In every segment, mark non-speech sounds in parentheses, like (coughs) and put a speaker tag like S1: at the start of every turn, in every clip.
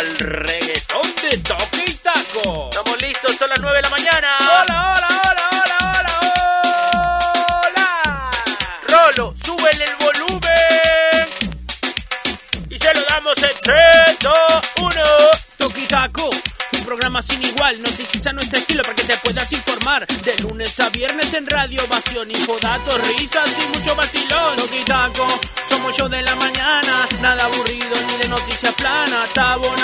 S1: al reggaetón de toque y taco.
S2: Estamos listos, son las 9 de la mañana.
S1: Hola, hola, hola, hola, hola, hola.
S2: Rolo, súbele el volumen. Y se lo damos en 3, 2, 1.
S1: Toque y taco. Un programa sin igual, noticias a nuestro estilo para que te puedas informar. De lunes a viernes en radio, ovación, infodatos, risas y mucho vacilón. Toque y taco, somos yo de la mañana, nada aburrido ni de noticias planas. Bruno y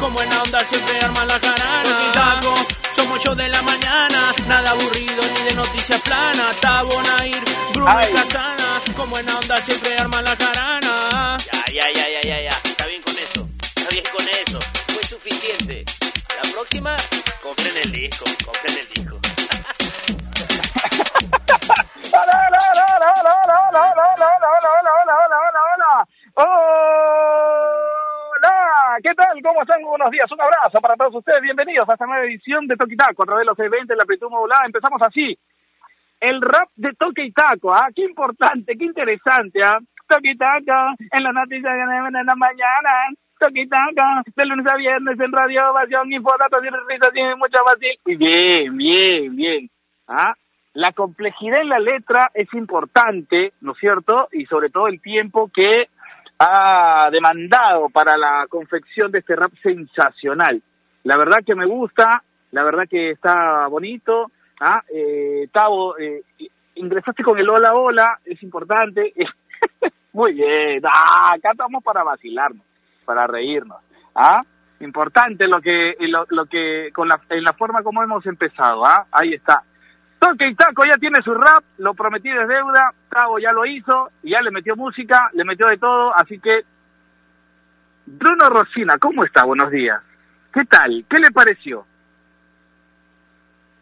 S1: En la onda siempre arman la jarana. Taco, somos yo de la mañana, nada aburrido ni de noticias planas. Tabo, Nair, Bruno
S3: Ay.
S1: y Casana, como en la onda siempre arman la jarana.
S2: Ya, ya, ya, ya, ya, ya. Está bien con eso. Está bien con eso. Fue suficiente. La próxima, compren el disco. Compren el disco.
S3: ¿Cómo están? Buenos días, un abrazo para todos ustedes. Bienvenidos a esta nueva edición de Toque y Taco a través de los 620 en la amplitud modulada. Empezamos así. El rap de Toque y Taco, ¿ah? Qué importante, qué interesante, ¿ah? Toque y Taco, en la noticia de la mañana. Toque y Taco, de lunes a viernes en Radio Ovación, Infodatos y risas y mucha vacil. Y bien, bien, bien. ¿Ah? La complejidad en la letra es importante, ¿no es cierto? Y sobre todo el tiempo que ha demandado para la confección de este rap sensacional. La verdad que me gusta, la verdad que está bonito. ¿ah? Eh, Tavo, eh, ingresaste con el hola hola, es importante. (laughs) Muy bien, ah, acá estamos para vacilarnos, para reírnos. ¿ah? Importante lo que, lo, lo que, con la, en la forma como hemos empezado, ¿ah? Ahí está. Toque y Taco ya tiene su rap, lo prometí de deuda, Tavo ya lo hizo, ya le metió música, le metió de todo, así que... Bruno Rosina, ¿cómo está? Buenos días. ¿Qué tal? ¿Qué le pareció?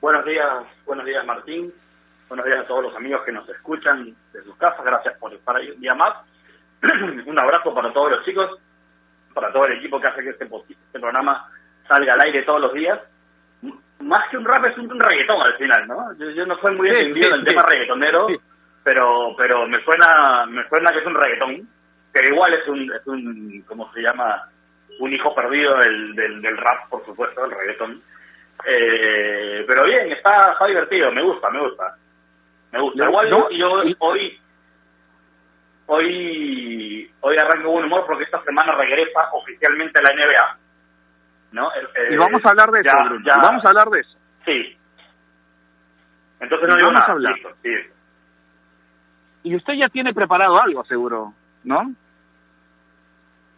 S4: Buenos días, buenos días Martín, buenos días a todos los amigos que nos escuchan de sus casas, gracias por estar ahí un día más. (clears throat) un abrazo para todos los chicos, para todo el equipo que hace que este, este programa salga al aire todos los días. Más que un rap es un, reggaetón al final, ¿no? Yo, yo no soy muy
S3: Sí,
S4: entendido
S3: sí,
S4: en el
S3: sí.
S4: tema reggaetonero, pero pero me suena me suena que es un reggaetón, que igual es un, es un ¿cómo se llama? Un hijo perdido del, del, del rap, por supuesto, del reggaetón. Eh, pero bien, está, está divertido, me gusta, me gusta. Me gusta.
S3: No,
S4: Igual
S3: no,
S4: yo
S3: y-
S4: hoy hoy hoy arranco buen humor porque esta semana regresa oficialmente a la NBA. ¿No? Eh,
S3: Y vamos a hablar de
S4: ya-
S3: eso, Bruno.
S4: ya-
S3: Vamos a hablar de eso.
S4: Sí. Entonces no digo
S3: vamos a hablar.
S4: listo, sí.
S3: Y usted ya tiene preparado algo, seguro, ¿no?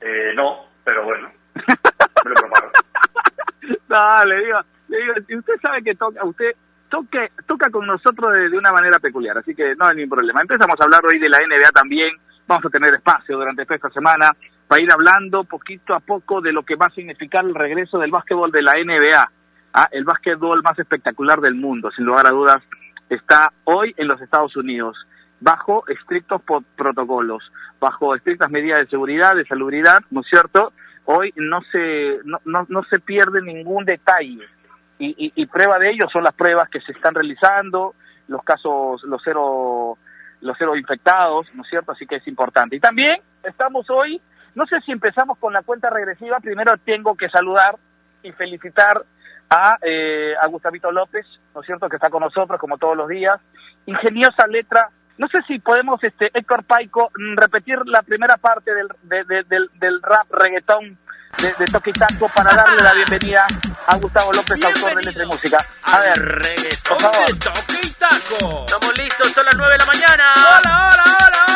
S4: Eh, no, pero bueno, (laughs) me lo preparo.
S3: No, le digo, le digo, y usted sabe que toca, usted toque, toca con nosotros de, de una manera peculiar, así que no hay ningún problema. Empezamos a hablar hoy de la NBA también, vamos a tener espacio durante toda esta semana para ir hablando poquito a poco de lo que va a significar el regreso del básquetbol de la NBA, ¿ah? el básquetbol más espectacular del mundo, sin lugar a dudas, está hoy en los Estados Unidos, bajo estrictos protocolos, bajo estrictas medidas de seguridad, de salubridad, ¿no es cierto? Hoy no se, no, no, no se pierde ningún detalle. Y, y, y prueba de ello son las pruebas que se están realizando, los casos, los cero, los cero infectados, ¿no es cierto? Así que es importante. Y también estamos hoy, no sé si empezamos con la cuenta regresiva, primero tengo que saludar y felicitar a, eh, a Gustavito López, ¿no es cierto?, que está con nosotros como todos los días. Ingeniosa letra. No sé si podemos, este Héctor Paico, mm, repetir la primera parte del, de- de- del, del rap reggaetón de, de Toque y Taco para darle la bienvenida a Gustavo López, autor de letra y música. A ver,
S1: reggaetón
S3: por favor.
S1: de toque y taco.
S2: Estamos listos, son las 9 de la mañana.
S1: Hola, hola, hola, hola,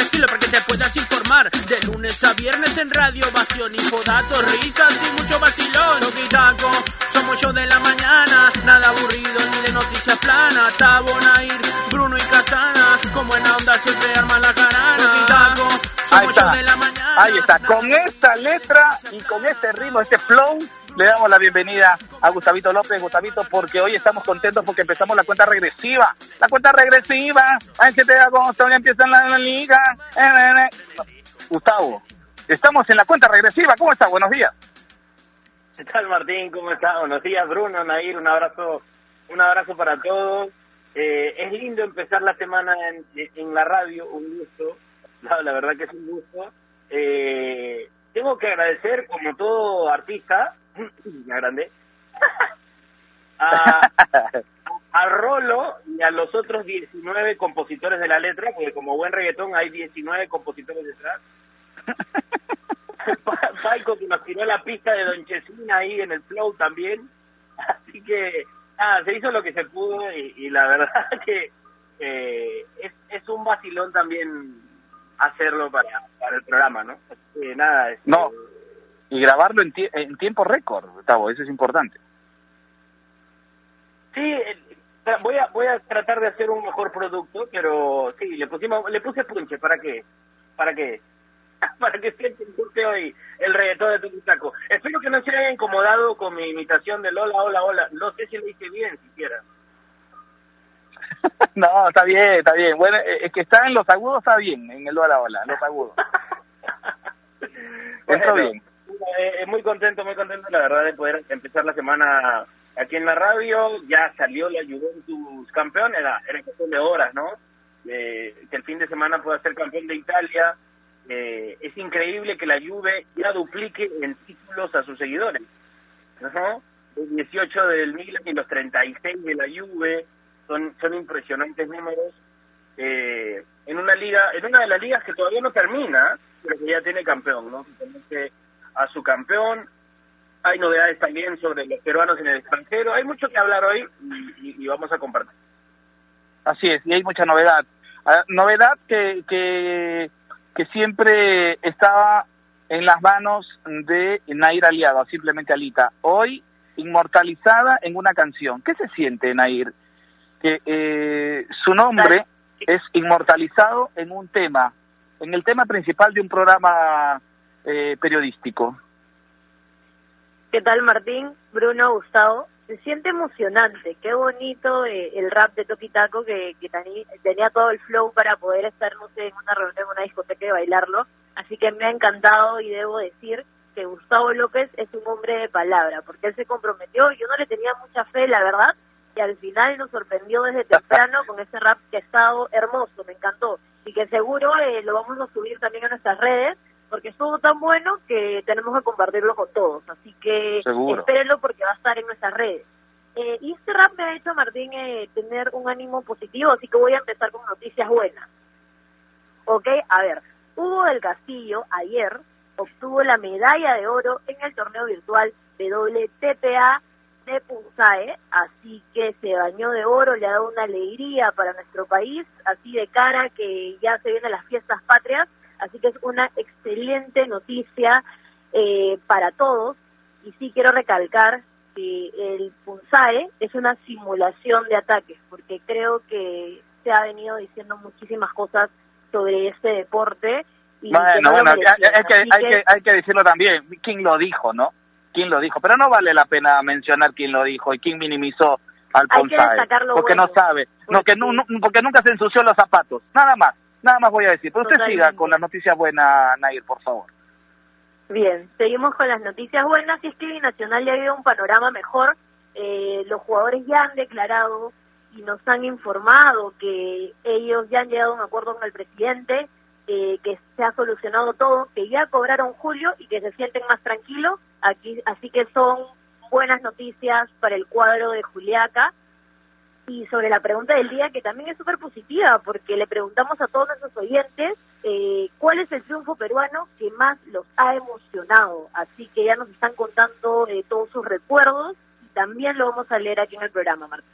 S1: estilo para que te puedas informar. De lunes a viernes en radio, ovación, infodatos, risas y mucho vacilón. Toque y taco, somos yo de la mañana, nada aburrido ni de noticias planas. Tabo, Nair, Bruno y Casana, como en onda siempre arman la jarana. Toque y taco,
S3: Ahí
S1: somos yo de la mañana.
S3: Ahí está. Con esta letra y con este ritmo, este flow, le damos la bienvenida a Gustavito López. Gustavito, porque hoy estamos contentos porque empezamos la cuenta regresiva. La cuenta regresiva. Que te da agosto, ya empieza la, liga. Eh, eh, eh. Gustavo, estamos en la cuenta regresiva. ¿Cómo está? Buenos días.
S2: ¿Qué tal Martín? ¿Cómo estás? Buenos días Bruno, Nair, un abrazo, un abrazo para todos. Es lindo empezar la semana en, la radio, un gusto, la, verdad que es un gusto. Eh, tengo que agradecer, como todo artista, (laughs) me agrandé, (laughs) a, a Rolo y a los otros 19 compositores de la letra, porque como buen reggaetón hay 19 compositores detrás. (laughs) Paico que nos tiró la pista de Don Chesina ahí en el flow también. Así que, nada, se hizo lo que se pudo y, la verdad que eh, es, es un vacilón también hacerlo para, para el programa, ¿no? nada,
S3: este, no, y grabarlo en, en tiempo récord, Gustavo, eso es importante.
S2: Sí, voy a voy a tratar de hacer un mejor producto, pero sí, le pusimos le puse punche, ¿para qué? ¿Para qué? (laughs) para que se guste hoy el reggaetón de Tucutaco. Espero que no se haya incomodado con mi imitación de Lola, hola, hola. No sé si lo hice bien siquiera. (laughs)
S3: no, está bien, está bien. Bueno, eh, es que está en los agudos, está bien, en el hola, hola, los agudos. (laughs)
S2: está bien. Eh, muy contento, muy contento, la verdad, de poder empezar la semana aquí en la radio. Ya salió la Juventus campeón, era, era cuestión de horas, ¿no? que el fin de semana pueda ser campeón de Italia eh, es increíble que la Juve ya duplique en títulos a sus seguidores. ¿no? Los 18 del Milan y los 36 de la Juve son, son impresionantes números. Eh, en una liga, en una de las ligas que todavía no termina, pero que ya tiene campeón, ¿no? Conoce a su campeón. Hay novedades también sobre los peruanos en el extranjero. Hay mucho que hablar hoy y, vamos a compartir.
S3: Así es, y hay mucha novedad. Ah, novedad que, que que siempre estaba en las manos de Nair Aliado, simplemente Alita. Hoy inmortalizada en una canción. ¿Qué se siente, Nair? Que eh, su nombre es inmortalizado en un tema, en el tema principal de un programa eh, periodístico.
S5: ¿Qué tal, Martín? Bruno, Gustavo. Se siente emocionante, qué bonito eh, el rap de Toki Taco que, tenía todo el flow para poder estar, no en una reunión, en una discoteca y bailarlo, así que me ha encantado y debo decir que Gustavo López es un hombre de palabra, porque él se comprometió, yo no le tenía mucha fe, la verdad, y al final nos sorprendió desde temprano con ese rap que ha estado hermoso, me encantó, y que seguro eh, lo vamos a subir también a nuestras redes, porque estuvo tan bueno que tenemos que compartirlo con todos. Así que espérenlo porque va a estar en nuestras redes. Eh, y este rap me ha hecho, Martín, eh, tener un ánimo positivo, así que voy a empezar con noticias buenas. Ok, a ver, Hugo del Castillo ayer obtuvo la medalla de oro en el torneo virtual WTPA de Punzae, así que se bañó de oro, le ha dado una alegría para nuestro país, así de cara que ya se vienen las fiestas patrias Así que es una excelente noticia eh, para todos. Y sí quiero recalcar que el PUNSAE es una simulación de ataques, porque creo que se ha venido diciendo muchísimas cosas sobre este deporte.
S3: Y bueno, bueno, hay, que, hay, que, hay que decirlo también, quién lo dijo, ¿no? ¿Quién lo dijo? Pero no vale la pena mencionar quién lo dijo y quién minimizó al PUNSAE, porque no sabe, no, que no, porque nunca se ensució los zapatos, nada más. Nada más voy a decir. Pero usted siga con las noticias buenas, Nair, por favor.
S5: Bien, seguimos con las noticias buenas. Y es que Nacional ya ha habido un panorama mejor. Eh, los jugadores ya han declarado y nos han informado que ellos ya han llegado a un acuerdo con el presidente, eh, que se ha solucionado todo, que ya cobraron julio y que se sienten más tranquilos. Aquí, así que son buenas noticias para el cuadro de Juliaca y sobre la pregunta del día, que también es súper positiva, porque le preguntamos a todos nuestros oyentes eh, cuál es el triunfo peruano que más los ha emocionado. Así que ya nos están contando eh, todos sus recuerdos y también lo vamos a leer aquí en el programa, Martín.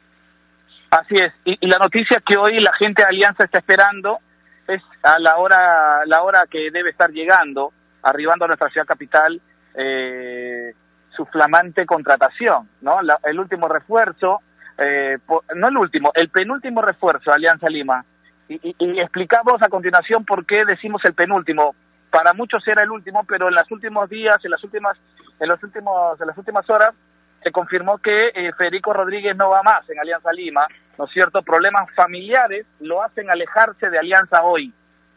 S3: Así es, y, la noticia que hoy la gente de Alianza está esperando es a la hora, la hora que debe estar llegando, arribando a nuestra ciudad capital, eh, su flamante contratación, ¿no? el último refuerzo eh, no el último, el penúltimo refuerzo de Alianza Lima. Y, explicamos a continuación por qué decimos el penúltimo. Para muchos era el último, pero en los últimos días, en las últimas, en los últimos, en las últimas horas, se confirmó que eh, Federico Rodríguez no va más en Alianza Lima, ¿no es cierto? Problemas familiares lo hacen alejarse de Alianza hoy.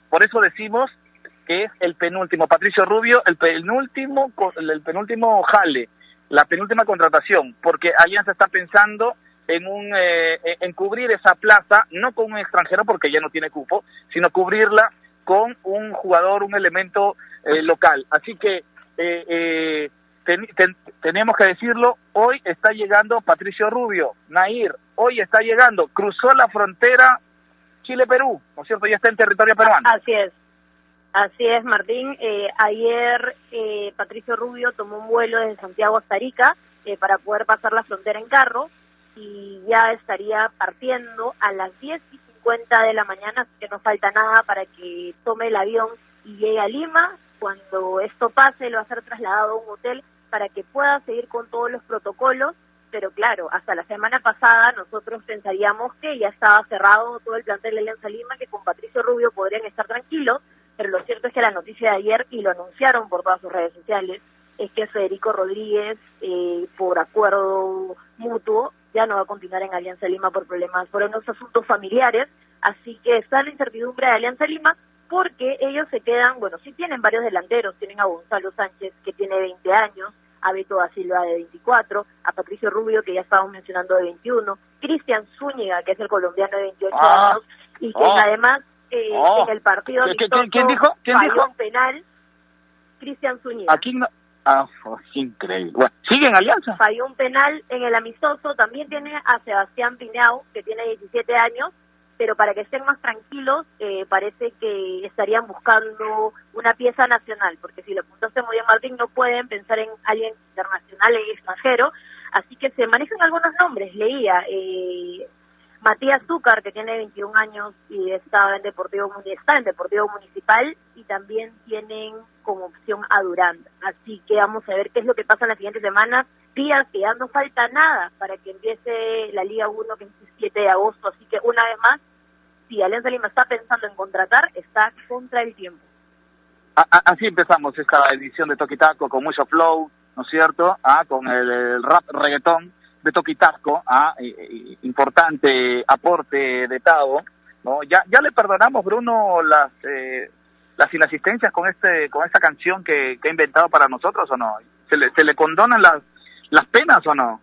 S3: Por eso decimos que es el penúltimo. Patricio Rubio, el penúltimo, el penúltimo jale la penúltima contratación, porque Alianza está pensando en un eh, en cubrir esa plaza no con un extranjero porque ya no tiene cupo, sino cubrirla con un jugador, un elemento eh, local. Así que eh, tenemos que decirlo, hoy está llegando Patricio Rubio, Nair, hoy está llegando, cruzó la frontera Chile-Perú, ¿no es cierto? Ya está en territorio peruano.
S5: Así es. Así es, Martín. Eh, ayer eh, Patricio Rubio tomó un vuelo desde Santiago hasta Arica eh, para poder pasar la frontera en carro y ya estaría partiendo a las 10 y 50 de la mañana, así que no falta nada para que tome el avión y llegue a Lima. Cuando esto pase, lo va a ser trasladado a un hotel para que pueda seguir con todos los protocolos pero claro, hasta la semana pasada nosotros pensaríamos que ya estaba cerrado todo el plantel de Alianza Lima, que con Patricio Rubio podrían estar tranquilos, pero lo cierto es que la noticia de ayer, y lo anunciaron por todas sus redes sociales, es que Federico Rodríguez, eh, por acuerdo mutuo, ya no va a continuar en Alianza Lima por problemas, por unos asuntos familiares, así que está la incertidumbre de Alianza Lima, porque ellos se quedan, bueno, sí tienen varios delanteros, tienen a Gonzalo Sánchez, que tiene 20 años, a Beto da Silva de 24, a Patricio Rubio, que ya estábamos mencionando de 21, Cristian Zúñiga, que es el colombiano de 28 ah. años, y que
S3: ah.
S5: además eh,
S3: ah.
S5: en el partido
S3: ¿Quién, dijo? ¿Quién dijo?
S5: penal, Cristian Zúñiga.
S3: Aquí no... Ah, increíble. Bueno, ¿sigue en Alianza?
S5: Falló un penal en el amistoso. También tiene a Sebastián Pineau, que tiene 17 años, pero para que estén más tranquilos, eh, parece que estarían buscando una pieza nacional, porque si lo apuntaste muy bien, Martín, no pueden pensar en alguien internacional y extranjero, así que se manejan algunos nombres, leía, eh, Matías Zúcar, que tiene 21 años y está en Deportivo está en Deportivo Municipal y también tienen como opción a Durán. Así que vamos a ver qué es lo que pasa en las siguientes semanas. Días que ya no falta nada para que empiece la Liga 1 que es el 7 de agosto. Así que una vez más, si Alianza Lima está pensando en contratar, está contra el tiempo.
S3: Así empezamos esta edición de Toquitaco con mucho flow, ¿no es cierto? Ah, con el rap reggaetón de Toquitasco, ¿ah? importante aporte de Tavo, ¿no? Ya, ya le perdonamos, Bruno, las eh, las inasistencias con este con esta canción que, que, ha inventado para nosotros o no? ¿Se le, se le condonan las, las penas o no?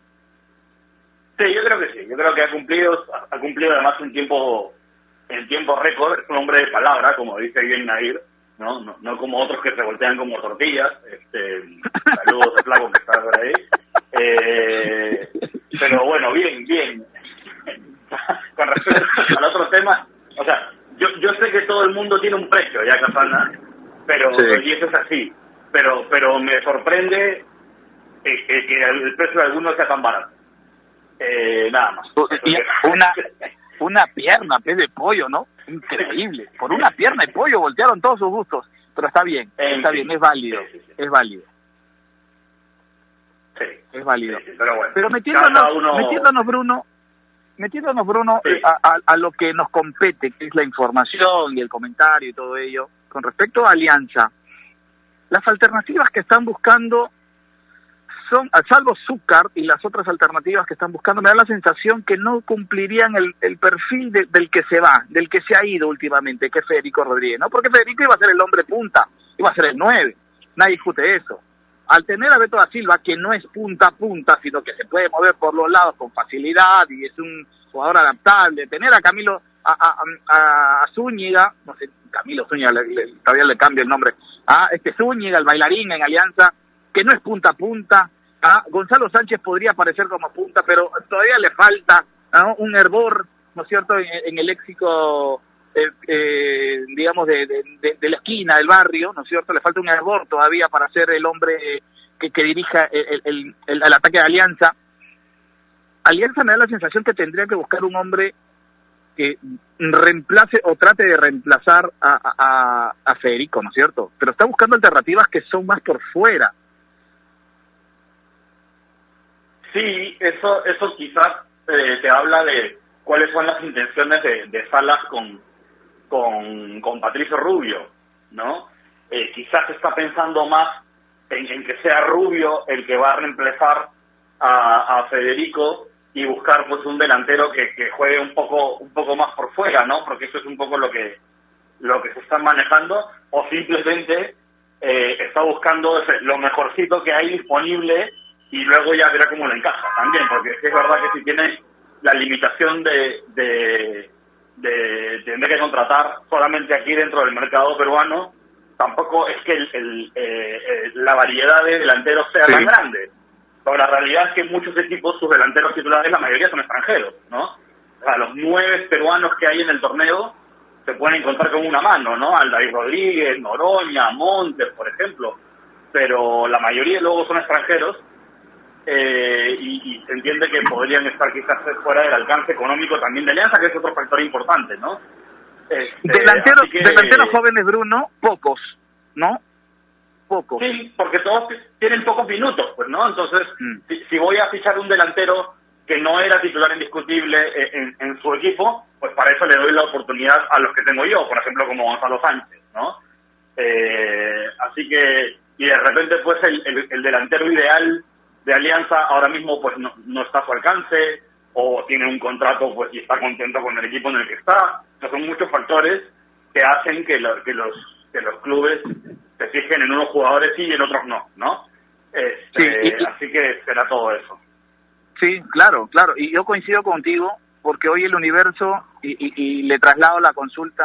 S4: Sí, yo creo que sí. Yo creo que ha cumplido, ha cumplido además un tiempo, en tiempo récord, es un hombre de palabra, como dice bien Nair, ¿no? No, no como otros que se voltean como tortillas. Este, saludos a Flaco que está por ahí. Eh, pero bueno, bien, bien. Con respecto al otro tema, o sea, yo, yo sé que todo el mundo tiene un precio, ya Casana, pero y eso es así. Pero pero me sorprende que, que el precio de algunos sea tan barato. Eh, nada más.
S3: una, (laughs) una pierna, pez de pollo, ¿no? Increíble. Por una pierna de pollo voltearon todos sus gustos. Pero está bien, está bien, es válido, es válido.
S4: Sí.
S3: Es válido.
S4: pero bueno,
S3: pero metiéndonos, metiéndonos Bruno, metiéndonos Bruno a, a, lo que nos compete, que es la información y el comentario y todo ello, con respecto a Alianza, las alternativas que están buscando son, a salvo Zúcar y las otras alternativas que están buscando, me da la sensación que no cumplirían el, el perfil del que se va, del que se ha ido últimamente, que es Federico Rodríguez, ¿no? Porque Federico iba a ser el hombre punta, iba a ser el nueve, nadie discute eso al tener a Beto da Silva, que no es punta a punta, sino que se puede mover por los lados con facilidad y es un jugador adaptable, tener a Camilo, a, a, Zúñiga, no sé, Camilo Zúñiga, todavía le cambio el nombre, a este Zúñiga, el bailarín en Alianza, que no es punta a punta, a Gonzalo Sánchez podría aparecer como punta, pero todavía le falta un hervor, ¿no es cierto?, en el léxico eh, eh, digamos, de, de, la esquina del barrio, ¿no es cierto? Le falta un hervor todavía para ser el hombre que, que dirija el, el, el, ataque de Alianza. Alianza me da la sensación que tendría que buscar un hombre que reemplace o trate de reemplazar a, a, a Federico, ¿no es cierto? Pero está buscando alternativas que son más por fuera.
S4: Sí, eso, eso quizás eh, te habla de cuáles son las intenciones de, de Salas con, con, con Patricio Rubio, ¿no? Eh, quizás está pensando más en, que sea Rubio el que va a reemplazar a, Federico y buscar pues un delantero que, juegue un poco un poco más por fuera, ¿no? Porque eso es un poco lo que lo que se está manejando o simplemente eh, está buscando lo mejorcito que hay disponible y luego ya verá cómo lo encaja también, porque es verdad que si tiene la limitación de, de, de tener que contratar solamente aquí dentro del mercado peruano, tampoco es que el, eh, la variedad de delanteros sea tan grande. Pero la realidad es que muchos equipos, sus delanteros titulares, la mayoría son extranjeros, ¿no? O sea, los nueve peruanos que hay en el torneo se pueden encontrar con una mano, ¿no? Aldair Rodríguez, Noroña, Montes, por ejemplo. Pero la mayoría luego son extranjeros eh, y, se entiende que podrían estar quizás fuera del alcance económico también de Alianza, que es otro factor importante, ¿no?
S3: Este, delanteros, delanteros jóvenes, Bruno, pocos, ¿no? Pocos.
S4: Sí, porque todos tienen pocos minutos, pues, ¿no? Entonces, mm. si, voy a fichar un delantero que no era titular indiscutible en, en, su equipo, pues para eso le doy la oportunidad a los que tengo yo, por ejemplo, como Gonzalo Sánchez, ¿no? Eh, así que, y de repente, pues, el, el delantero ideal de Alianza ahora mismo pues no, no está a su alcance o tiene un contrato pues y está contento con el equipo en el que está. son muchos factores que hacen que, que los que los clubes se fijen en unos jugadores sí y en otros no, ¿no? Este, así que será todo eso.
S3: Sí, claro, claro. Y yo coincido contigo porque hoy el universo, y, y le traslado la consulta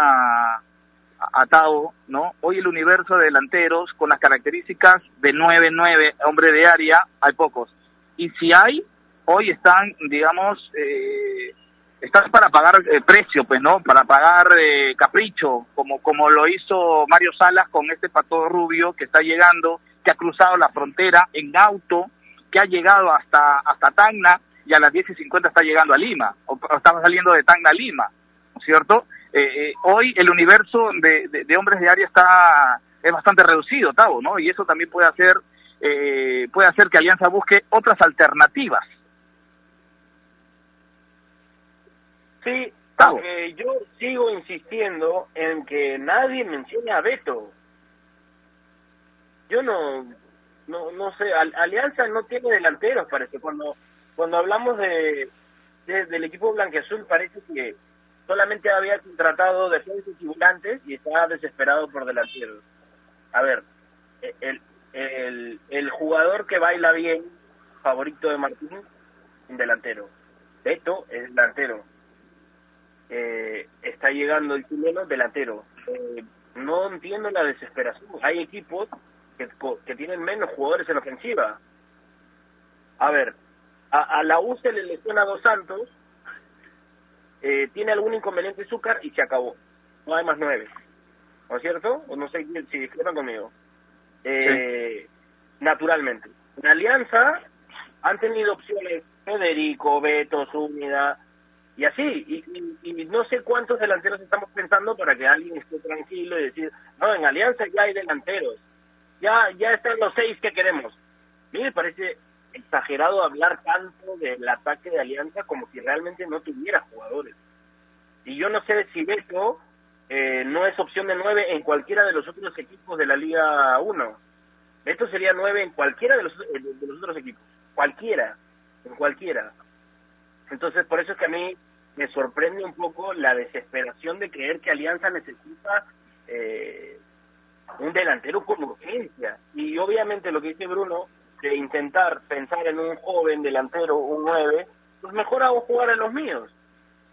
S3: atado, ¿no? Hoy el universo de delanteros con las características de 9-9, hombre de área, hay pocos. Y si hay, hoy están, digamos, eh, están para pagar eh, precio, pues, ¿no? Para pagar eh, capricho, como, como lo hizo Mario Salas con este pato rubio que está llegando, que ha cruzado la frontera en auto, que ha llegado hasta, hasta Tacna y a las 10 y 50 está llegando a Lima, o, o estaba saliendo de Tacna a Lima, ¿no es cierto? Eh, eh, hoy el universo de, hombres de área está es bastante reducido, Tavo, ¿no? Y eso también puede hacer eh, puede hacer que Alianza busque otras alternativas.
S2: Sí, yo sigo insistiendo en que nadie mencione a Beto. Yo no, no, no sé, Alianza no tiene delanteros, parece. Cuando cuando hablamos de, de del equipo blanqueazul parece que solamente había contratado defensas y volantes y estaba desesperado por delanteros. A ver, el, el, el jugador que baila bien, favorito de Martín, un delantero. Beto es delantero. Eh, está llegando el chileno delantero. Eh, no entiendo la desesperación. Hay equipos que, que tienen menos jugadores en ofensiva. A ver, a, a la U se le lesiona a Dos Santos eh, tiene algún inconveniente azúcar y se acabó. No hay más nueve. ¿No es cierto? O no sé si discrepan conmigo. Eh, Naturalmente. En Alianza han tenido opciones Federico, Beto, Zúñiga y así. Y, no sé cuántos delanteros estamos pensando para que alguien esté tranquilo y decir, no, en Alianza ya hay delanteros. Ya, ya están los seis que queremos. Me parece exagerado hablar tanto del ataque de Alianza como si realmente no tuviera jugadores. Y yo no sé si Beto eh, no es opción de nueve en cualquiera de los otros equipos de la Liga 1. Beto sería nueve en cualquiera de los, eh, de los otros equipos. Cualquiera. En cualquiera. Entonces, por eso es que a mí me sorprende un poco la desesperación de creer que Alianza necesita eh, un delantero con urgencia. Y obviamente lo que dice Bruno, de intentar pensar en un joven delantero, un 9, pues mejor hago jugar a los míos,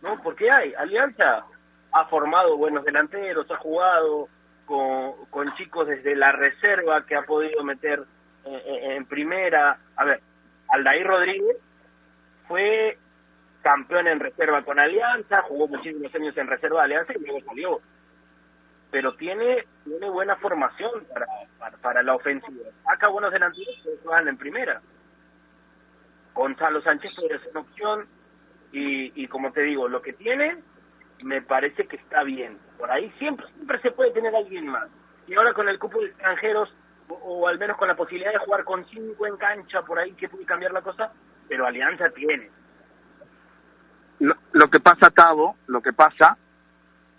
S2: ¿no? Porque hay, Alianza ha formado buenos delanteros, ha jugado con, con chicos desde la reserva que ha podido meter en, primera. A ver, Aldair Rodríguez fue campeón en reserva con Alianza, jugó muchísimos años en reserva de Alianza y luego salió pero tiene tiene buena formación para, para, la ofensiva. Saca buenos delanteros que juegan en primera. Gonzalo Sánchez puede ser una opción y, y como te digo, lo que tiene me parece que está bien. Por ahí siempre siempre se puede tener alguien más. Y ahora con el cupo de extranjeros, o, al menos con la posibilidad de jugar con cinco en cancha, por ahí que puede cambiar la cosa, pero Alianza tiene.
S3: Lo, lo que pasa, Tavo, lo que pasa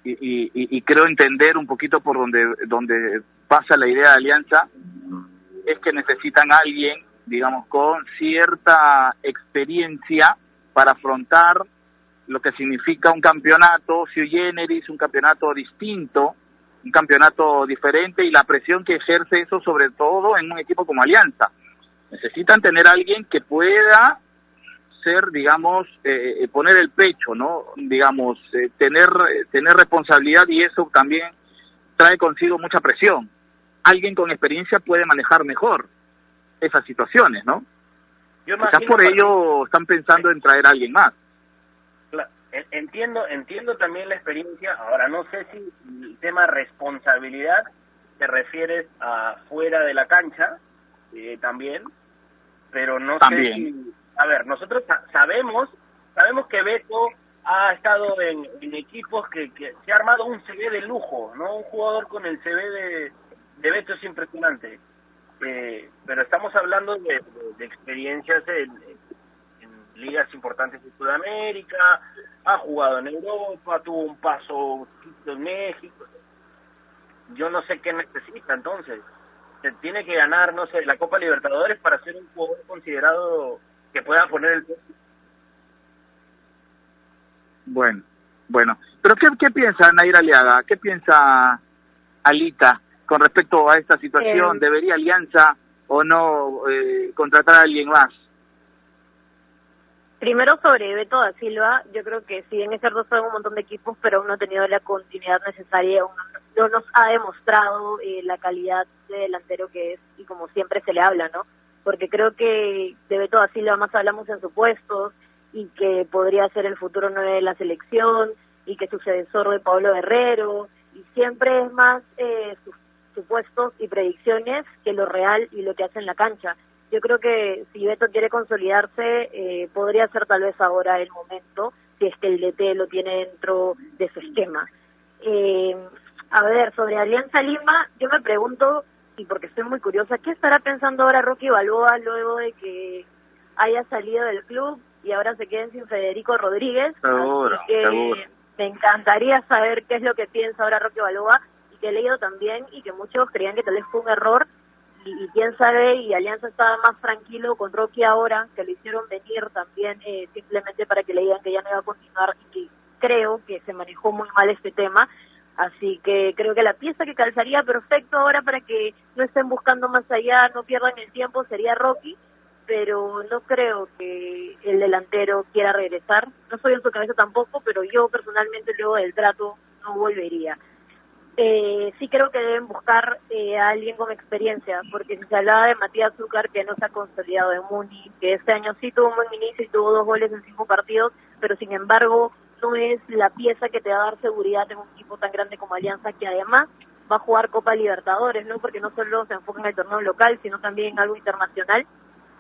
S3: y, creo entender un poquito por donde, donde pasa la idea de alianza, es que necesitan a alguien, digamos, con cierta experiencia para afrontar lo que significa un campeonato sui generis, un campeonato distinto, un campeonato diferente y la presión que ejerce eso sobre todo en un equipo como Alianza. Necesitan tener alguien que pueda ser, digamos, eh, eh, poner el pecho, ¿no? Digamos, eh, tener, tener responsabilidad y eso también trae consigo mucha presión. Alguien con experiencia puede manejar mejor esas situaciones, ¿no? Quizás por ello están pensando en traer a alguien más.
S2: Entiendo, entiendo también la experiencia. Ahora no sé si el tema responsabilidad te refieres a fuera de la cancha eh, también, pero no sé si, a ver, nosotros sabemos, sabemos que Beto ha estado en, equipos que, se ha armado un CV de lujo, ¿no? Un jugador con el CV de, de Beto es impresionante. Eh, pero estamos hablando de, experiencias en, ligas importantes de Sudamérica, ha jugado en Europa, tuvo un paso en México. Yo no sé qué necesita entonces. Se tiene que ganar, no sé, la Copa Libertadores para ser un jugador considerado que pueda poner el
S3: Bueno, bueno. ¿Pero qué, qué piensa Nair Aliaga? ¿Qué piensa Alita con respecto a esta situación? ¿Debería Alianza o no eh, contratar a alguien más?
S5: Primero sobre Beto da Silva, yo creo que si bien es cierto son un montón de equipos, pero aún no ha tenido la continuidad necesaria, aún no nos ha demostrado eh, la calidad de delantero que es y como siempre se le habla, ¿no? Porque creo que de Beto da Silva más hablamos en supuestos y que podría ser el futuro nueve de la selección y que sucesor de Pablo Guerrero y siempre es más eh, supuestos y predicciones que lo real y lo que hace en la cancha yo creo que si Beto quiere consolidarse, eh, podría ser tal vez ahora el momento, si es que el DT lo tiene dentro de su esquema. Eh, a ver, sobre Alianza Lima, yo me pregunto, y porque estoy muy curiosa, ¿qué estará pensando ahora Rocky Balboa luego de que haya salido del club y ahora se queden sin Federico Rodríguez?
S3: Seguro,
S5: que Me encantaría saber qué es lo que piensa ahora Rocky Balboa y que he leído también y que muchos creían que tal vez fue un error y, quién sabe, y Alianza estaba más tranquilo con Rocky ahora, que le hicieron venir también eh, simplemente para que le digan que ya no iba a continuar y que creo que se manejó muy mal este tema. Así que creo que la pieza que calzaría perfecto ahora para que no estén buscando más allá, no pierdan el tiempo, sería Rocky, pero no creo que el delantero quiera regresar. No soy en su cabeza tampoco, pero yo personalmente luego del trato no volvería eh, sí creo que deben buscar eh, a alguien con experiencia, porque si se hablaba de Matías Zúcar, que no se ha consolidado en Muni, que este año sí tuvo un buen inicio y tuvo dos goles en cinco partidos, pero sin embargo no es la pieza que te va a dar seguridad en un equipo tan grande como Alianza, que además va a jugar Copa Libertadores, ¿no? Porque no solo se enfoca en el torneo local, sino también en algo internacional.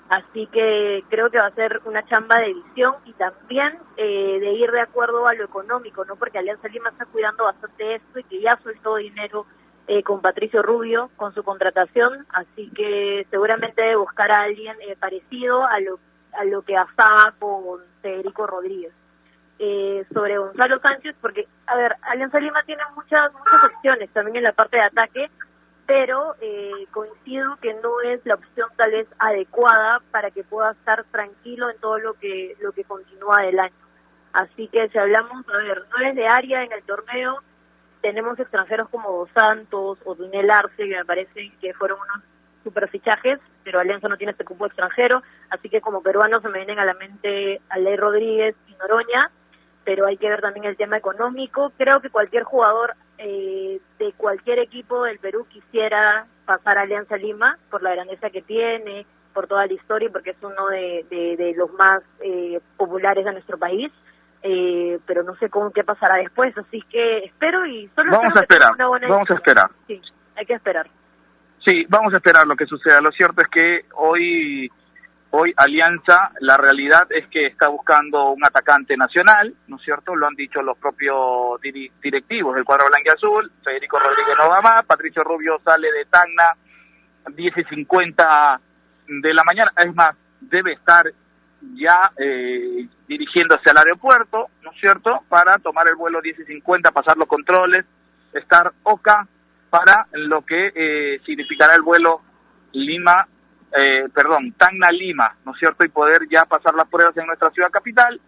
S5: Así que creo que va a ser una chamba de visión y también eh, de ir de acuerdo a lo económico, ¿no? Porque Alianza Lima está cuidando bastante esto y que ya soltó dinero eh, con Patricio Rubio, con su contratación, así que seguramente debe buscar a alguien eh, parecido a lo, a lo que hacía con Federico Rodríguez. Sobre Gonzalo Sánchez, porque, a ver, Alianza Lima tiene muchas, muchas opciones también en la parte de ataque, pero eh, coincido que no es la opción tal vez adecuada para que pueda estar tranquilo en todo lo que lo que continúa del año. Así que si hablamos, a ver, no es de área en el torneo, tenemos extranjeros como Dos Santos o Dunel Arce, que me parece que fueron unos super fichajes, pero Alianza no tiene este cupo extranjero, así que como peruanos se me vienen a la mente Aley Rodríguez y Noroña, pero hay que ver también el tema económico. Creo que cualquier jugador eh, de cualquier equipo del Perú quisiera pasar a Alianza Lima por la grandeza que tiene, por toda la historia y porque es uno de, los más eh, populares de nuestro país. Eh, pero no sé cómo qué pasará después, así que espero y solo
S3: vamos a esperar, vamos a esperar.
S5: Sí, hay que esperar.
S3: Sí, vamos a esperar lo que suceda. Lo cierto es que hoy Hoy Alianza, la realidad es que está buscando un atacante nacional, ¿no es cierto? Lo han dicho los propios directivos del cuadro blanco y azul. Federico Rodríguez no va más, Patricio Rubio sale de Tacna 10 y 50 de la mañana. Es más, debe estar ya eh, dirigiéndose al aeropuerto, ¿no es cierto? Para tomar el vuelo 10 y 50, pasar los controles, estar OCA para lo que eh, significará el vuelo Lima eh, perdón, Tacna Lima, ¿no es cierto? Y poder ya pasar las pruebas en nuestra ciudad capital,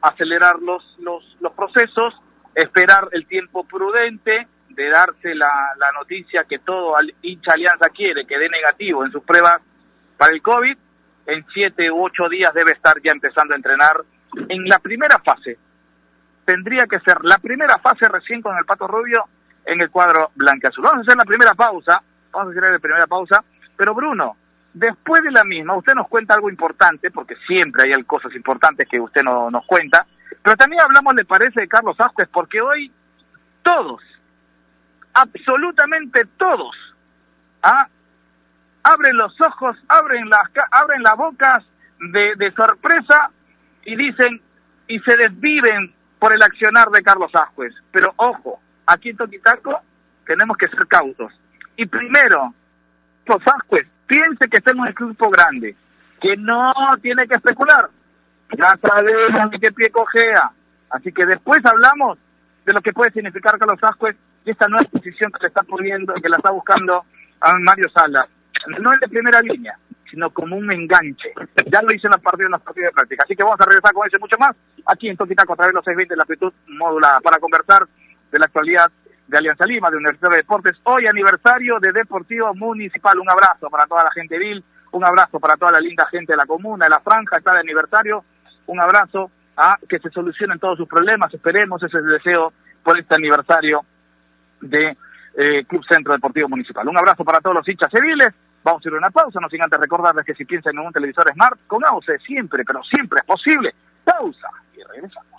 S3: acelerar los, los, los procesos, esperar el tiempo prudente de darse la, la noticia que todo hincha alianza quiere, que dé negativo en sus pruebas para el COVID. En siete u ocho días debe estar ya empezando a entrenar en la primera fase. Tendría que ser la primera fase recién con el Pato Rubio en el cuadro blanca-azul. Vamos a hacer la primera pausa, vamos a hacer la primera pausa, pero Bruno, después de la misma, usted nos cuenta algo importante, porque siempre hay cosas importantes que usted no, nos cuenta, pero también hablamos, le parece, de Carlos Ascuez, porque hoy todos, absolutamente todos, ¿ah? abren los ojos, abren las, abren las bocas de, de sorpresa y dicen y se desviven por el accionar de Carlos Ascuez. Pero ojo, aquí en Toquitaco tenemos que ser cautos. Y primero, Carlos Ascuez, piense que estamos en un grupo grande, que no tiene que especular. Ya sabemos qué pie cojea. Así que después hablamos de lo que puede significar Carlos Ascuez y esta nueva posición que se está poniendo, que la está buscando a Mario Sala. No es de primera línea, sino como un enganche. Ya lo hice en la partida, en las partidas de práctica. Así que vamos a regresar con eso mucho más aquí en Toquitaco a través de los 620 de la amplitud modulada para conversar de la actualidad de Alianza Lima, de Universidad de Deportes. Hoy aniversario de Deportivo Municipal. Un abrazo para toda la gente vil, un abrazo para toda la linda gente de la comuna, de la franja, está de aniversario. Un abrazo a que se solucionen todos sus problemas. Esperemos, ese es el deseo por este aniversario de eh, Club Centro Deportivo Municipal. Un abrazo para todos los hinchas civiles. Vamos a ir a una pausa, no sin antes recordarles que si piensan en un televisor Smart, con AOC siempre, pero siempre es posible. Pausa y regresamos.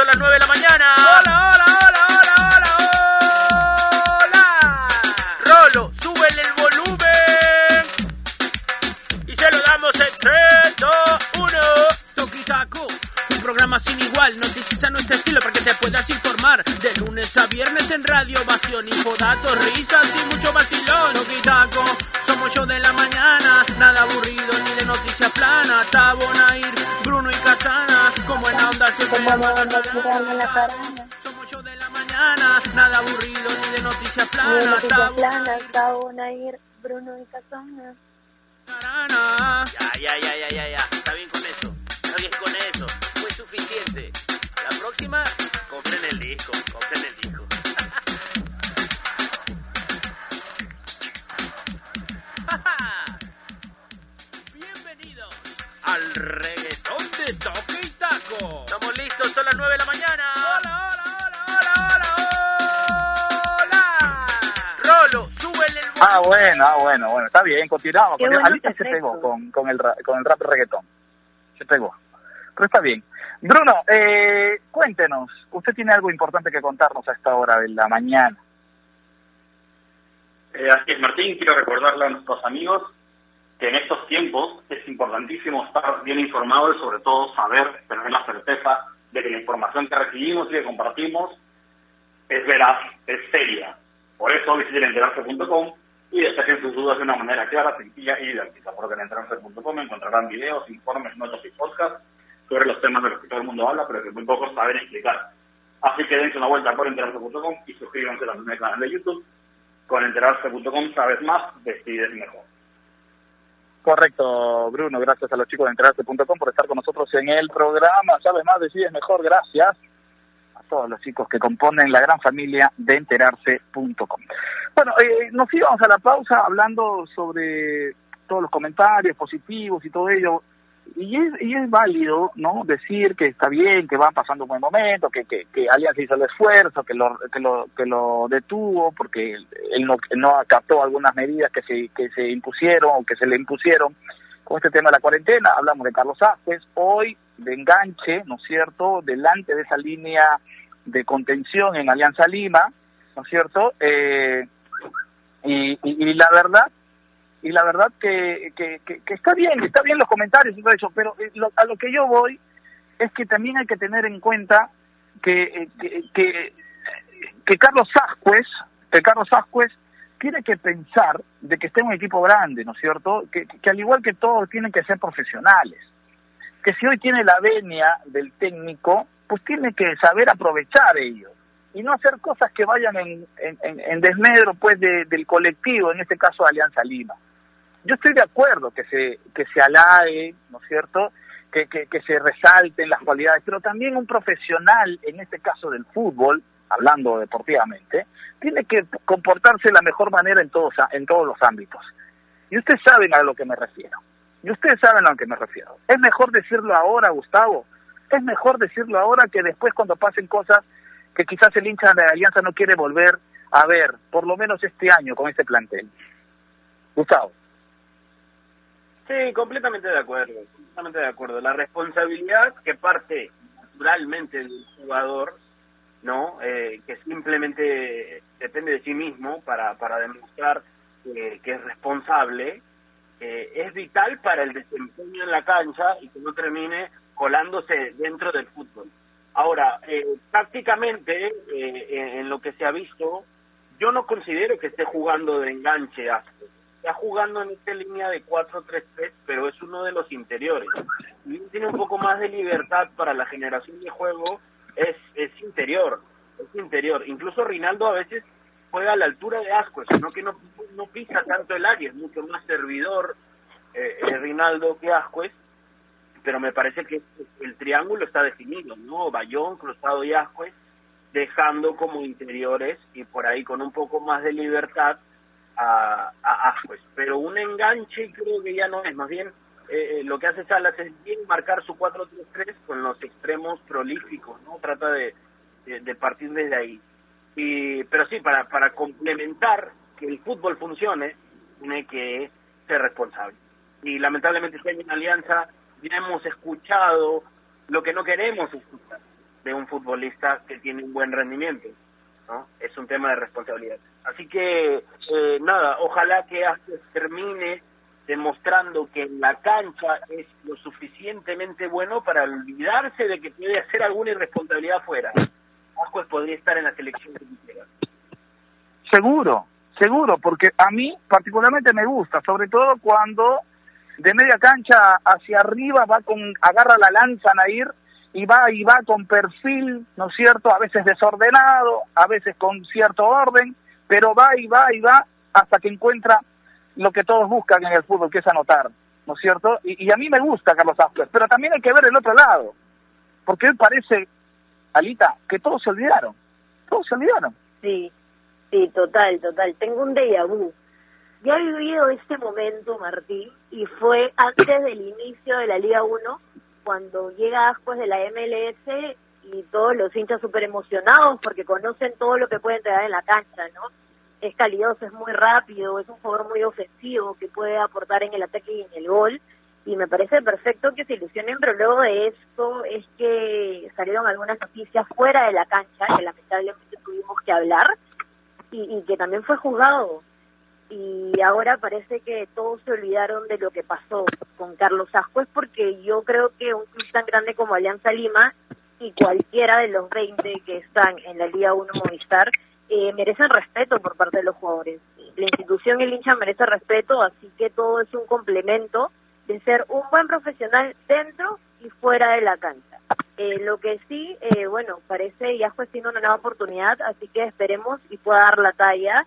S1: Son las 9 de la mañana. Hola, hola, hola, hola, hola, hola. Rolo, súbele el volumen. Y se lo damos en 3, 2, 1. Toque y taco. Un programa sin igual, noticias a nuestro estilo para que te puedas De lunes a viernes en radio, ovación, infodatos, risas y mucho vacilón. Toque y taco, somos yo de la mañana, nada aburrido ni de noticias planas. Tabonair, Bruno y Casana, como en onda siempre Somos yo de la mañana, nada aburrido ni de noticias planas.
S5: Tabonair, Bruno y Casana.
S1: Ya, ya, ya, ya, ya, ya. Está bien con eso.
S3: Ah, bueno, ah, bueno, bueno, está bien, continuamos.
S5: Qué bueno
S3: se pegó con, con, el, ra- con el rap reggaetón. Se pegó. Pero está bien. Bruno, eh, cuéntenos, usted tiene algo importante que contarnos a esta hora de la mañana.
S4: Eh, así es, Martín, quiero recordarle a nuestros amigos que en estos tiempos es importantísimo estar bien informado y sobre todo saber, tener la certeza de que la información que recibimos y que compartimos es veraz, es seria. Por eso visiten enterarse.com y despejen sus dudas de una manera clara, sencilla y didáctica. Porque en enterarse.com encontrarán videos, informes, notas y podcasts sobre los temas de los que todo el mundo habla, pero que muy pocos saben explicar. Así que dense una vuelta por enterarse.com y suscríbanse también al canal de YouTube. Con enterarse.com sabes más, decides mejor.
S3: Correcto, Bruno, gracias a los chicos de enterarse.com por estar con nosotros en el programa. Sabes más, decides mejor, gracias a todos los chicos que componen la gran familia de enterarse.com. Bueno, eh, nos íbamos a la pausa hablando sobre todos los comentarios positivos y todo ello. Y es, y es válido, ¿no? Decir que está bien, que van pasando un buen momento, que, que, que Alianza hizo el esfuerzo, que lo, que lo, que lo detuvo porque él no, no acató algunas medidas que se, que se impusieron o que se le impusieron con este tema de la cuarentena. Hablamos de Carlos Áspez, hoy de enganche, ¿no es cierto?, delante de esa línea de contención en Alianza Lima, ¿no es cierto? Eh, y, la verdad y la verdad que, que, que, está bien, está bien los comentarios y todo eso, pero eh, a lo que yo voy es que también hay que tener en cuenta que, eh, que, que, Carlos Ascuez, que Carlos Ascuez tiene que pensar de que esté un equipo grande, ¿no es cierto? Que, que al igual que todos tienen que ser profesionales. Que si hoy tiene la venia del técnico, pues tiene que saber aprovechar ello y no hacer cosas que vayan en, en, desmedro pues de, del colectivo, en este caso Alianza Lima yo estoy de acuerdo que se, que se alague, ¿no es cierto?, que, que, que, se resalten las cualidades, pero también un profesional, en este caso del fútbol, hablando deportivamente, tiene que comportarse de la mejor manera en todos, en todos los ámbitos. Y ustedes saben a lo que me refiero. Y ustedes saben a lo que me refiero. Es mejor decirlo ahora, Gustavo. Es mejor decirlo ahora que después cuando pasen cosas que quizás el hincha de la Alianza no quiere volver a ver, por lo menos este año con este plantel. Gustavo.
S2: Sí, completamente de acuerdo, completamente de acuerdo. La responsabilidad que parte naturalmente del jugador, ¿no? Eh, que simplemente depende de sí mismo para, para demostrar que es responsable, eh, es vital para el desempeño en la cancha y que no termine colándose dentro del fútbol. Ahora, eh, tácticamente, en lo que se ha visto, yo no considero que esté jugando de enganche a está jugando en esta línea de 4-3-3, pero es uno de los interiores. Y tiene un poco más de libertad para la generación de juego, es, interior, es interior. Incluso Rinaldo a veces juega a la altura de Ascuez, sino que no, no pisa tanto el área, es mucho más servidor eh, eh, Rinaldo que Ascuez, pero me parece que el triángulo está definido, ¿no? Bayón, Cruzado y Ascuez, dejando como interiores y por ahí con un poco más de libertad a, a Pero un enganche creo que ya no es, más bien eh, eh, lo que hace Salas es bien marcar su 4-3-3 con los extremos prolíficos, ¿no? Trata de, partir desde ahí. Y, pero sí, para, para complementar que el fútbol funcione, tiene que ser responsable. Y lamentablemente este año en Alianza ya hemos escuchado lo que no queremos escuchar de un futbolista que tiene un buen rendimiento. Es un tema de responsabilidad. Así que, eh, nada, ojalá que termine demostrando que la cancha es lo suficientemente bueno para olvidarse de que puede hacer alguna irresponsabilidad afuera. Ascuez podría estar en la selección que quisiera.
S3: Seguro, seguro, porque a mí particularmente me gusta, sobre todo cuando de media cancha hacia arriba va con agarra la lanza Nair y va y va con perfil, ¿no es cierto? A veces desordenado, a veces con cierto orden, pero va y va y va hasta que encuentra lo que todos buscan en el fútbol, que es anotar, ¿no es cierto? Y, a mí me gusta Carlos Asper, pero también hay que ver el otro lado, porque él parece, Alita, que todos se olvidaron, todos se olvidaron.
S5: Sí, sí, total, total. Tengo un déjà vu. Ya he vivido este momento, Martín, y fue antes del inicio de la Liga 1, cuando llega después de la MLS y todos los hinchas súper emocionados porque conocen todo lo que puede entregar en la cancha, ¿no? Es calidoso, es muy rápido, es un jugador muy ofensivo que puede aportar en el ataque y en el gol. Y me parece perfecto que se ilusionen, pero luego de esto es que salieron algunas noticias fuera de la cancha, que lamentablemente tuvimos que hablar, y, y que también fue juzgado y ahora parece que todos se olvidaron de lo que pasó con Carlos Ascuez porque yo creo que un club tan grande como Alianza Lima y cualquiera de los 20 que están en la Liga 1 Movistar eh, merecen respeto por parte de los jugadores. La institución y el hincha merece respeto, así que todo es un complemento de ser un buen profesional dentro y fuera de la cancha. Eh, lo que sí, eh, bueno, parece ya siendo una nueva oportunidad, así que esperemos y pueda dar la talla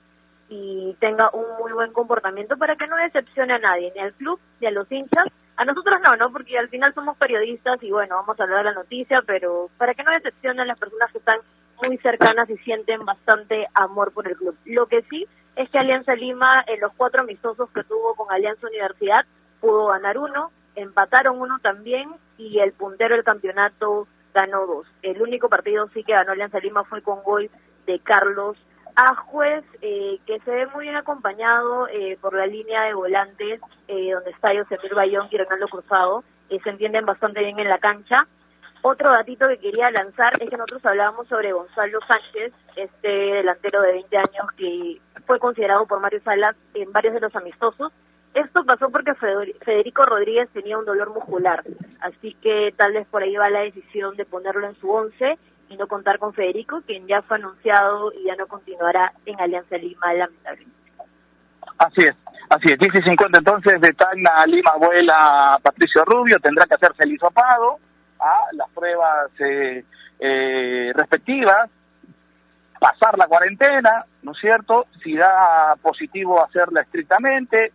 S5: y tenga un muy buen comportamiento para que no decepcione a nadie, ni al club, ni a los hinchas. A nosotros no, ¿no? Porque al final somos periodistas y bueno, vamos a hablar de la noticia, pero para que no decepcione a las personas que están muy cercanas y sienten bastante amor por el club. Lo que sí es que Alianza Lima, en los cuatro amistosos que tuvo con Alianza Universidad, pudo ganar uno, empataron uno también y el puntero del campeonato ganó dos. El único partido sí que ganó Alianza Lima fue con gol de Carlos Ajuez, eh, que se ve muy bien acompañado eh, por la línea de volantes, eh, donde está Yosemir Bayón y Ronaldo Cruzado, que se entienden bastante bien en la cancha. Otro datito que quería lanzar es que nosotros hablábamos sobre Gonzalo Sánchez, este delantero de 20 años que fue considerado por Mario Salas en varios de los amistosos. Esto pasó porque Federico Rodríguez tenía un dolor muscular, así que tal vez por ahí va la decisión de ponerlo en su once no contar con Federico, quien ya fue anunciado y ya no continuará en Alianza Lima, lamentablemente.
S3: Así es, así es. 10 y 50 entonces de Tacna Lima vuela Patricio Rubio, tendrá que hacerse el hisopado a las pruebas eh, eh, respectivas, pasar la cuarentena, ¿no es cierto? Si da positivo, hacerla estrictamente,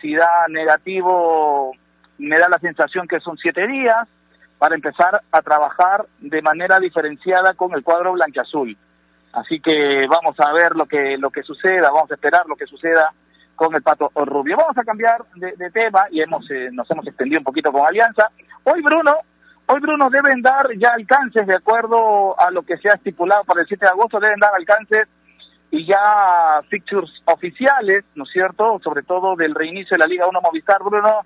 S3: si da negativo, me da la sensación que son siete días, para empezar a trabajar de manera diferenciada con el cuadro blanqueazul. Así que vamos a ver lo que lo que suceda, vamos a esperar lo que suceda con el Pato Rubio. Vamos a cambiar de, tema y hemos eh, nos hemos extendido un poquito con Alianza. Hoy Bruno, hoy Bruno deben dar ya alcances de acuerdo a lo que se ha estipulado para el 7 de agosto, deben dar alcances y ya fixtures oficiales, ¿no es cierto? Sobre todo del reinicio de la Liga 1 Movistar, Bruno,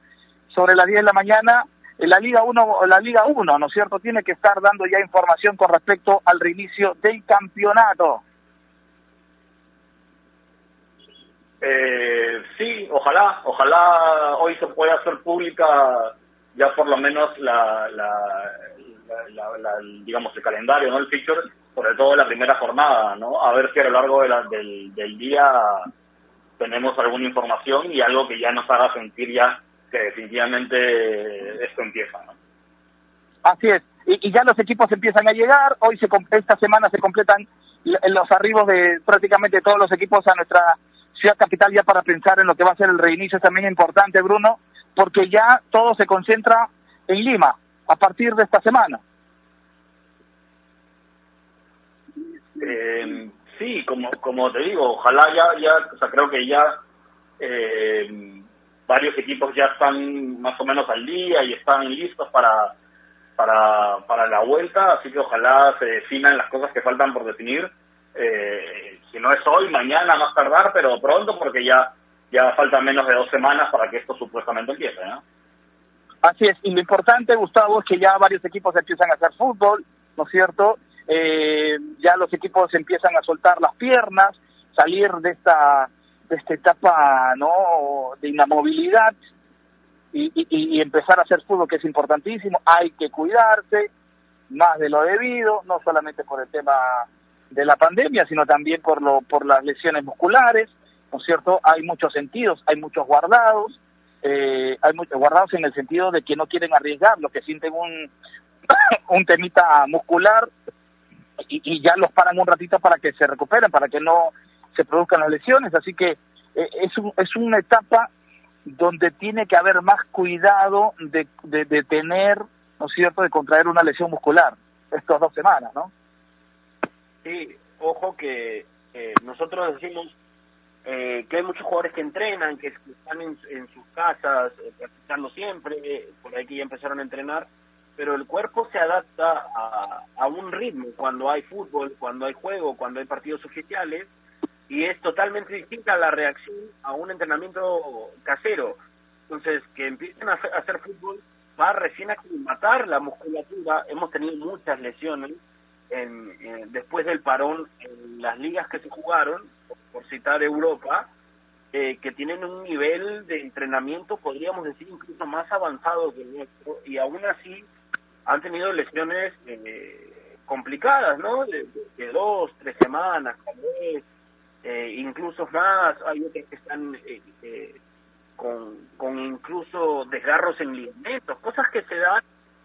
S3: sobre las 10 de la mañana la Liga 1, la Liga 1, ¿no es cierto?, tiene que estar dando ya información con respecto al reinicio del campeonato.
S4: Eh, sí, ojalá, ojalá hoy se pueda hacer pública ya por lo menos la, la, digamos el calendario, no el feature, sobre todo la primera jornada, ¿no? A ver si a lo largo de del, del día tenemos alguna información y algo que ya nos haga sentir ya que definitivamente esto empieza. ¿no?
S3: Así es, y, ya los equipos empiezan a llegar, hoy se, esta semana se completan los arribos de prácticamente todos los equipos a nuestra ciudad capital ya para pensar en lo que va a ser el reinicio, es también importante Bruno, porque ya todo se concentra en Lima a partir de esta semana.
S4: Eh, sí, como como te digo, ojalá ya, ya o sea, creo que ya eh, varios equipos ya están más o menos al día y están listos para, para, para la vuelta, así que ojalá se definan las cosas que faltan por definir. Eh, si no es hoy, mañana, más tardar, pero pronto, porque ya, ya faltan menos de dos semanas para que esto supuestamente empiece.
S3: Así es, y lo importante, Gustavo, es que ya varios equipos empiezan a hacer fútbol, ¿no es cierto? Eh, ya los equipos empiezan a soltar las piernas, salir de esta de esta etapa no de inamovilidad y, empezar a hacer fútbol que es importantísimo. Hay que cuidarse más de lo debido no solamente por el tema de la pandemia sino también por lo por las lesiones musculares no es cierto hay muchos sentidos hay muchos guardados eh, hay muchos guardados en el sentido de que no quieren arriesgar los que sienten un (coughs) un temita muscular y ya los paran un ratito para que se recuperen para que no se produzcan las lesiones, así que eh, es, un, es una etapa donde tiene que haber más cuidado de, de, tener, ¿no es cierto?, de contraer una lesión muscular estas dos semanas, ¿no?
S2: Sí, ojo que eh, nosotros decimos eh, que hay muchos jugadores que entrenan, que están en, sus casas practicando siempre, por ahí que ya empezaron a entrenar, pero el cuerpo se adapta a, a un ritmo cuando hay fútbol, cuando hay juego, cuando hay partidos oficiales, y es totalmente distinta la reacción a un entrenamiento casero. Entonces, que empiecen a hacer, fútbol va recién a matar la musculatura. Hemos tenido muchas lesiones en, después del parón en las ligas que se jugaron, por, citar Europa, eh, que tienen un nivel de entrenamiento, podríamos decir, incluso más avanzado que el nuestro, y aún así han tenido lesiones eh, complicadas, ¿no? De, dos, tres semanas, tal vez, eh, incluso más, hay otros que están eh, eh, con, con incluso desgarros en ligamentos, cosas que se dan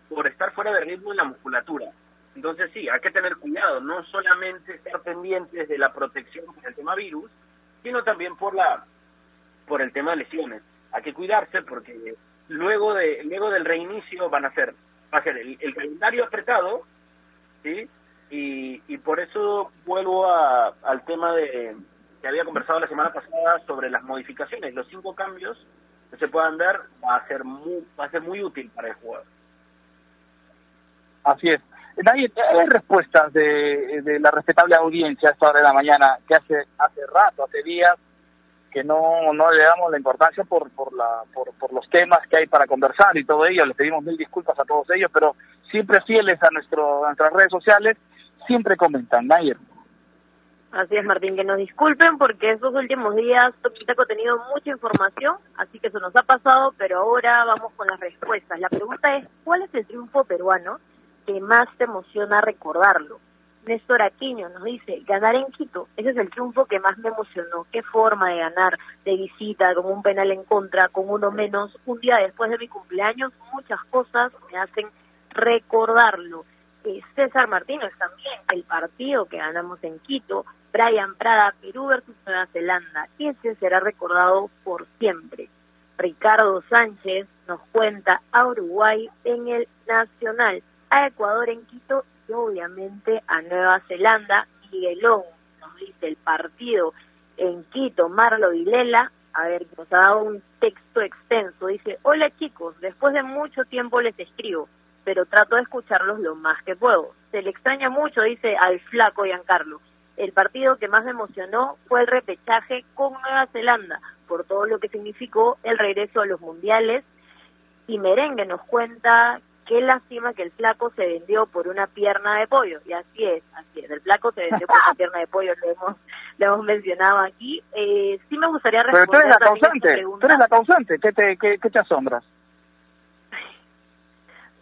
S2: por estar fuera de ritmo en la musculatura. Entonces sí, hay que tener cuidado, no solamente estar pendientes de la protección por el tema virus, sino también por la por el tema de lesiones. Hay que cuidarse porque luego de luego del reinicio van a ser va a ser el, calendario apretado, sí, y, y por eso vuelvo a, al tema de que había conversado la semana pasada sobre las modificaciones, los cinco cambios que se puedan ver va a ser muy, va a ser muy útil para el jugador.
S3: Así es. Nadie, hay respuestas de, de la respetable audiencia a esta hora de la mañana que hace hace rato, hace días que no, no le damos la importancia por, por, la, por, los temas que hay para conversar y todo ello. Les pedimos mil disculpas a todos ellos, pero siempre fieles a, nuestro, a nuestras redes sociales, siempre comentan. Nair.
S5: Así es, Martín, que nos disculpen porque estos últimos días Toquitaco ha tenido mucha información, así que eso nos ha pasado, pero ahora vamos con las respuestas. La pregunta es, ¿cuál es el triunfo peruano que más te emociona recordarlo? Néstor Aquino nos dice, ganar en Quito, ese es el triunfo que más me emocionó. Qué forma de ganar, de visita, con un penal en contra, con uno menos, un día después de mi cumpleaños, muchas cosas me hacen recordarlo. Eh, César Martínez también, el partido que ganamos en Quito, Brian Prada, Perú versus Nueva Zelanda, ese será recordado por siempre. Ricardo Sánchez nos cuenta a Uruguay en el Nacional, a Ecuador en Quito y obviamente a Nueva Zelanda. Miguelón nos dice el partido en Quito, Marlo Vilela, a ver, nos ha dado un texto extenso, dice, hola chicos, después de mucho tiempo les escribo, pero trato de escucharlos lo más que puedo. Se le extraña mucho, dice al flaco Giancarlo. El partido que más me emocionó fue el repechaje con Nueva Zelanda, por todo lo que significó el regreso a los mundiales. Y Merengue nos cuenta qué lástima que el flaco se vendió por una pierna de pollo. Y así es, así es. El flaco se vendió por una (laughs) pierna de pollo, lo hemos, lo hemos mencionado aquí. Eh, sí me gustaría
S3: responder. Pero tú eres la causante, tú eres la causante. ¿Qué te, qué, qué te asombras?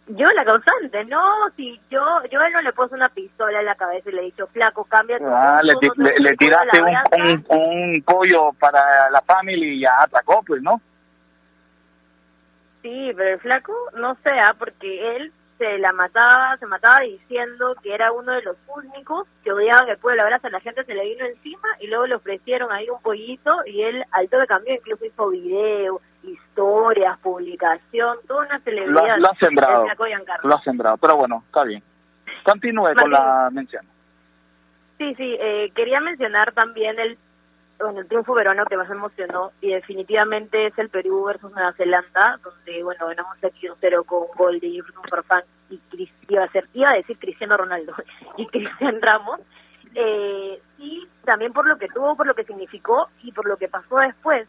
S5: Yo la causante, no, si yo yo a él no le puse una pistola en la cabeza y le he dicho, flaco, cambia tu
S3: ah, le, le, le, tiraste un, un, un, pollo para la familia y ya atacó, pues, ¿no?
S5: Sí, pero el flaco, no sé, ¿ah? porque él se la mataba, se mataba diciendo que era uno de los únicos que odiaban el pueblo. Ahora la gente se le vino encima y luego le ofrecieron ahí un pollito y él al todo cambio incluso hizo video, historias, publicación, toda una celebridad.
S3: Lo, lo ha sembrado, lo ha sembrado, pero bueno, está bien. Continúe con la mención.
S5: Sí, sí, eh, quería mencionar también el bueno, el triunfo verano que más emocionó y definitivamente es el Perú versus Nueva Zelanda, donde, bueno, ganamos aquí un cero con un gol de Jefferson Farfán y iba a, ser, iba a decir Cristiano Ronaldo (laughs) y Cristian Ramos. Eh, y también por lo que tuvo, por lo que significó y por lo que pasó después,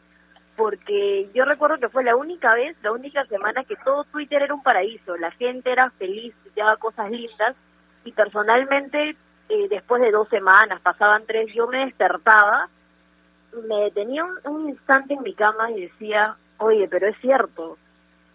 S5: porque yo recuerdo que fue la única vez, la única semana que todo Twitter era un paraíso, la gente era feliz, llevaba cosas lindas y personalmente eh, después de dos semanas, pasaban tres, yo me despertaba me detenía un, instante en mi cama y decía, oye, pero es cierto,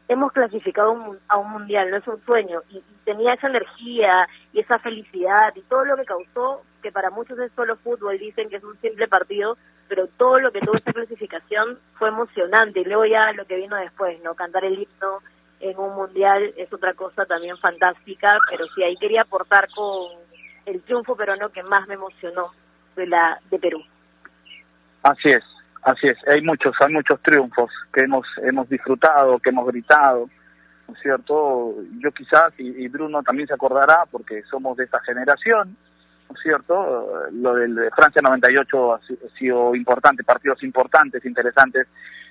S5: hemos clasificado a un mundial, no es un sueño, y, tenía esa energía y esa felicidad y todo lo que causó, que para muchos es solo fútbol, dicen que es un simple partido, pero todo lo que tuvo esta clasificación fue emocionante, y luego ya lo que vino después, ¿no? Cantar el himno en un mundial es otra cosa también fantástica, pero sí, ahí quería aportar con el triunfo peruano que más me emocionó de, la, de Perú.
S3: Así es, así es. Hay muchos, hay muchos triunfos que hemos hemos disfrutado, que hemos gritado, ¿no es cierto? Yo quizás, y, Bruno también se acordará, porque somos de esta generación, ¿no es cierto? Lo del Francia 98 ha, sido importante, partidos importantes, interesantes,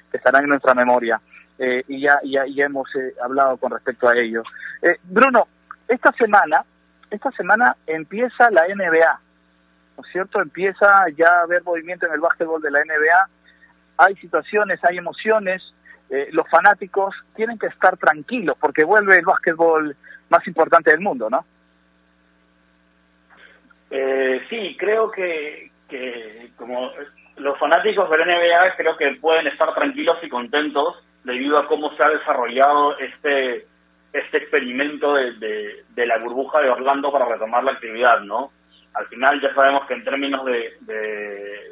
S3: que estarán en nuestra memoria. Eh, y ya, ya, ya hemos eh, hablado con respecto a ello. Eh, Bruno, esta semana, esta semana empieza la NBA. ¿No es cierto? Empieza ya a haber movimiento en el básquetbol de la NBA, hay situaciones, hay emociones, eh, los fanáticos tienen que estar tranquilos porque vuelve el básquetbol más importante del mundo, ¿no?
S4: Eh, sí, creo que, que como los fanáticos de la NBA creo que pueden estar tranquilos y contentos debido a cómo se ha desarrollado este este experimento de, de la burbuja de Orlando para retomar la actividad, ¿no? Al final ya sabemos que en términos de,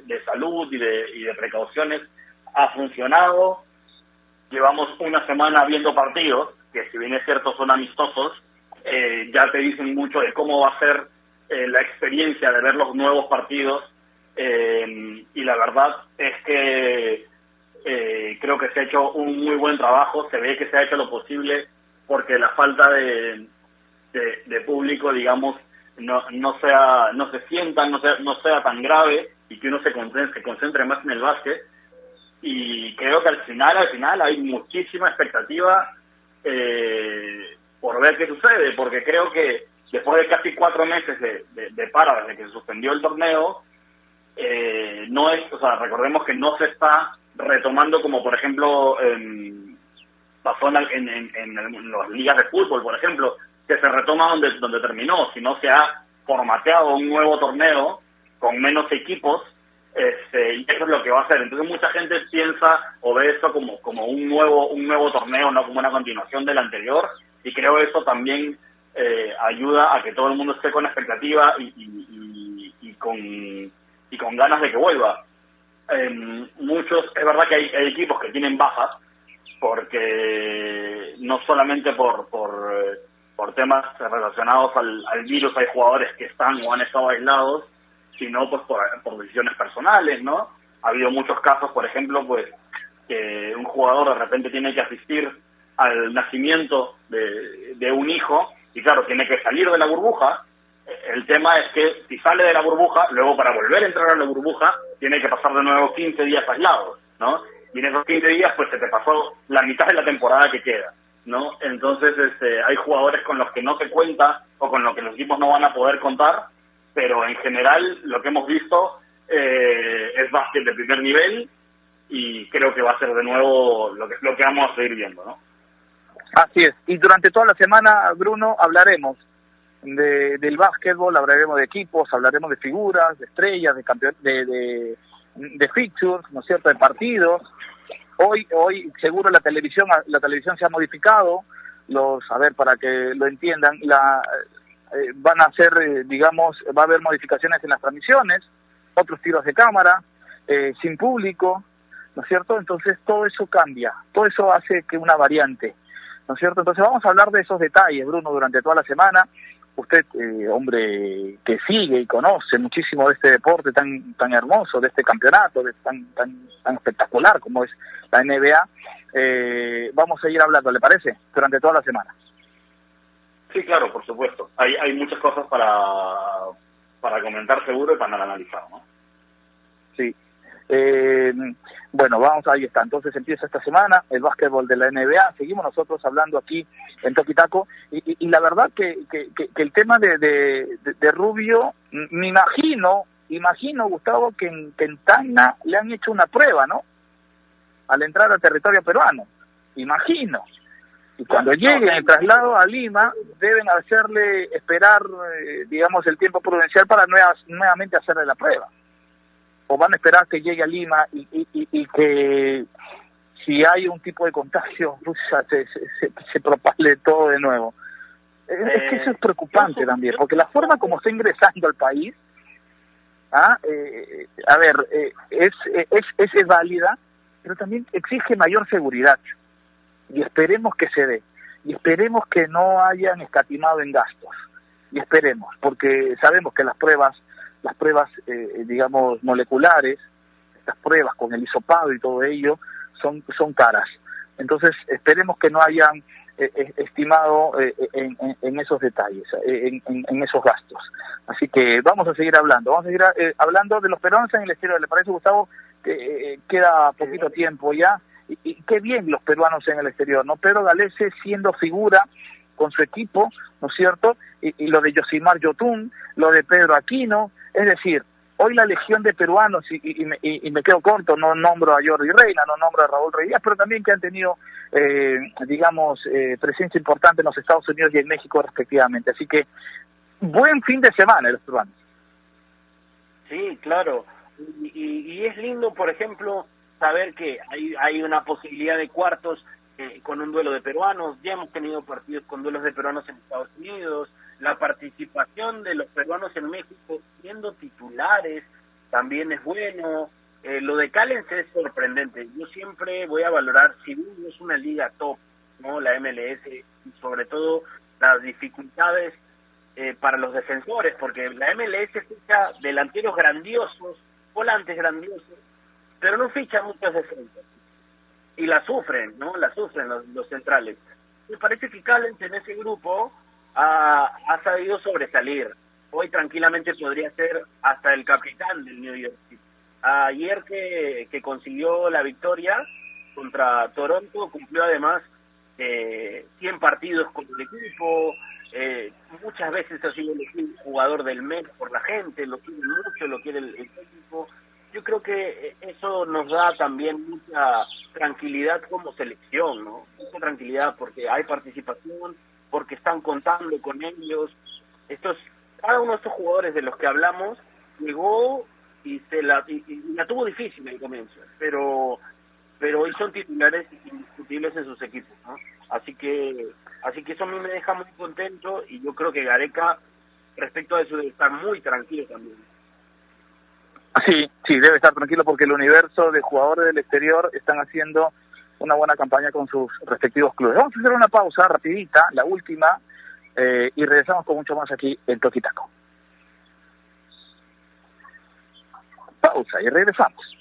S4: de, salud y de, y de precauciones ha funcionado. Llevamos una semana viendo partidos, que si bien es cierto son amistosos, eh, ya te dicen mucho de cómo va a ser eh, la experiencia de ver los nuevos partidos. Eh, y la verdad es que creo que se ha hecho un muy buen trabajo, se ve que se ha hecho lo posible porque la falta de, de público, digamos, no, no sea no se sientan, no sea, no sea tan grave y que uno se concentre, se concentre más en el básquet. Y creo que al final, al final hay muchísima expectativa eh, por ver qué sucede, porque creo que después de casi cuatro meses de, de, paro desde que se suspendió el torneo, eh, no es, o sea, recordemos que no se está retomando como por ejemplo pasó en, en, en, las ligas de fútbol, por ejemplo, que se retoma donde, donde terminó, sino se ha formateado un nuevo torneo con menos equipos este, eso es lo que va a hacer. Entonces mucha gente piensa o ve esto como, como un nuevo un nuevo torneo, no como una continuación del anterior y creo eso también eh, ayuda a que todo el mundo esté con expectativa y, y, con, y con ganas de que vuelva. muchos, es verdad que hay, equipos que tienen bajas, porque no solamente por, por, por temas relacionados al, virus hay jugadores que están o han estado aislados, sino pues por, por decisiones personales, ¿no? Ha habido muchos casos, por ejemplo, pues que un jugador de repente tiene que asistir al nacimiento de, de un hijo y claro, tiene que salir de la burbuja. El tema es que si sale de la burbuja, luego para volver a entrar a la burbuja, tiene que pasar de nuevo 15 días aislados, ¿no? Y en esos 15 días, pues se te pasó la mitad de la temporada que queda, ¿no? Entonces, este, hay jugadores con los que no se cuenta o con los que los equipos no van a poder contar, pero en general lo que hemos visto eh, es básquet de primer nivel y creo que va a ser de nuevo lo que, lo que vamos a seguir viendo, ¿no?
S3: Así es. Y durante toda la semana, Bruno, hablaremos de, del básquetbol, hablaremos de equipos, hablaremos de figuras, de estrellas, de, campeón, de, de, de ¿no es cierto?, de partidos. Hoy, hoy seguro la televisión, la televisión se ha modificado. Los, a ver, para que lo entiendan, la, eh, van a hacer, eh, digamos, va a haber modificaciones en las transmisiones, otros tiros de cámara, eh, sin público, ¿no es cierto? Entonces todo eso cambia, todo eso hace que una variante. ¿no es cierto? Entonces vamos a hablar de esos detalles, Bruno, durante toda la semana. Usted, eh, hombre que sigue y conoce muchísimo de este deporte tan tan hermoso, de este campeonato, de tan tan tan espectacular como es la NBA, eh, vamos a ir hablando, ¿le parece? Durante toda la semana.
S4: Sí, claro, por supuesto. Hay, hay muchas cosas para, para comentar seguro y para analizar, ¿no?
S3: Sí. Eh, bueno, vamos, ahí está. Entonces empieza esta semana el básquetbol de la NBA. Seguimos nosotros hablando aquí en Toquitaco. Y, y, la verdad que, que, que, el tema de, de, Rubio, me imagino, imagino, Gustavo, que en, que le han hecho una prueba, ¿no? Al entrar al territorio peruano. Imagino. Y cuando llegue el traslado a Lima, deben hacerle esperar, eh, digamos, el tiempo prudencial para nuevamente hacerle la prueba o van a esperar que llegue a Lima y, y, que si hay un tipo de contagio se, se, se, propale todo de nuevo. es que eso es preocupante también, porque la forma como está ingresando al país, ¿ah? eh, a ver, eh, es, es, es válida, pero también exige mayor seguridad. Y esperemos que se dé. Y esperemos que no hayan escatimado en gastos. Y esperemos, porque sabemos que las pruebas las pruebas, eh, digamos, moleculares, estas pruebas con el hisopado y todo ello, son, son caras. Entonces, esperemos que no hayan eh, eh, estimado en, en, esos detalles, en, en, esos gastos. Así que vamos a seguir hablando. Vamos a seguir hablando de los peruanos en el exterior. ¿Le parece, Gustavo? Que queda poquito tiempo ya. Y, y, qué bien los peruanos en el exterior, ¿no? Pedro Galese siendo figura con su equipo, ¿no es cierto? Y, y lo de Yosimar Yotun, lo de Pedro Aquino, es decir, hoy la legión de peruanos, y, me quedo corto, no nombro a Jordi Reina, no nombro a Raúl Reyes, pero también que han tenido, eh, digamos, eh, presencia importante en los Estados Unidos y en México respectivamente. Así que, buen fin de semana los peruanos.
S1: Sí, claro. Y, es lindo, por ejemplo, saber que hay, hay una posibilidad de cuartos eh, con un duelo de peruanos. Ya hemos tenido partidos con duelos de peruanos en Estados Unidos la participación de los peruanos en México siendo titulares también es bueno. Eh, lo de Callens es sorprendente. Yo siempre voy a valorar, si es una liga top, no la MLS, y sobre todo las dificultades eh, para los defensores, porque la MLS ficha delanteros grandiosos, volantes grandiosos, pero no ficha muchos defensas. Y la sufren, ¿no? La sufren los, los centrales. Me parece que Callens en ese grupo ha, ha sabido sobresalir.
S2: hoy tranquilamente podría ser hasta el capitán del New York City. Ayer que, que consiguió la victoria contra Toronto, cumplió además eh, 100 partidos con el equipo, eh, muchas veces ha sido elegido jugador del mes por la gente, lo quiere mucho, lo quiere el, equipo. Yo creo que eh, eso nos da también mucha tranquilidad como selección, ¿no? Mucha tranquilidad porque hay participación, porque están contando con ellos. Estos, cada uno de estos jugadores de los que hablamos llegó y se la, y, la tuvo difícil el comienzo, pero pero hoy son titulares indiscutibles en sus equipos, ¿no? Así que así que eso a mí me deja muy contento y yo creo que Gareca respecto a eso debe estar muy tranquilo también.
S3: Sí, sí, debe estar tranquilo porque el universo de jugadores del exterior están haciendo una buena campaña con sus respectivos clubes. Vamos a hacer una pausa rapidita, la última, eh, y regresamos con mucho más aquí en Toquitaco. Pausa y regresamos.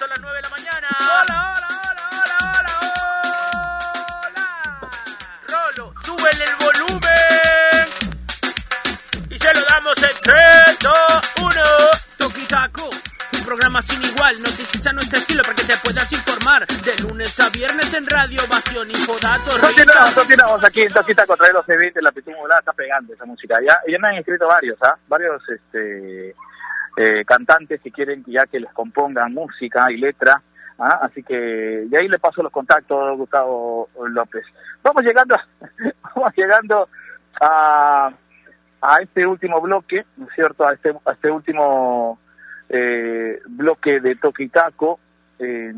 S1: Son las 9 de la mañana. Hola, hola, hola, hola, hola, hola. Rolo, súbele el volumen. Y se lo damos en 3, 2, 1. Toque y Taco. Un programa sin igual, noticias a nuestro estilo para que te puedas informar. De lunes a viernes en Radio Ovación, Infodatos,
S3: Continuamos, continuamos aquí en Toquita contra los eventos, la Pitu Modulada está pegando esa música. Ya, ya me han escrito varios, ¿ah? Varios este, eh, cantantes que quieren ya que les compongan música y letra. ¿ah? Así que de ahí le paso los contactos, Gustavo López. Vamos llegando, (laughs) vamos llegando a, a este último bloque, ¿no es cierto? A este, a este último eh, bloque de Toquitaco, eh,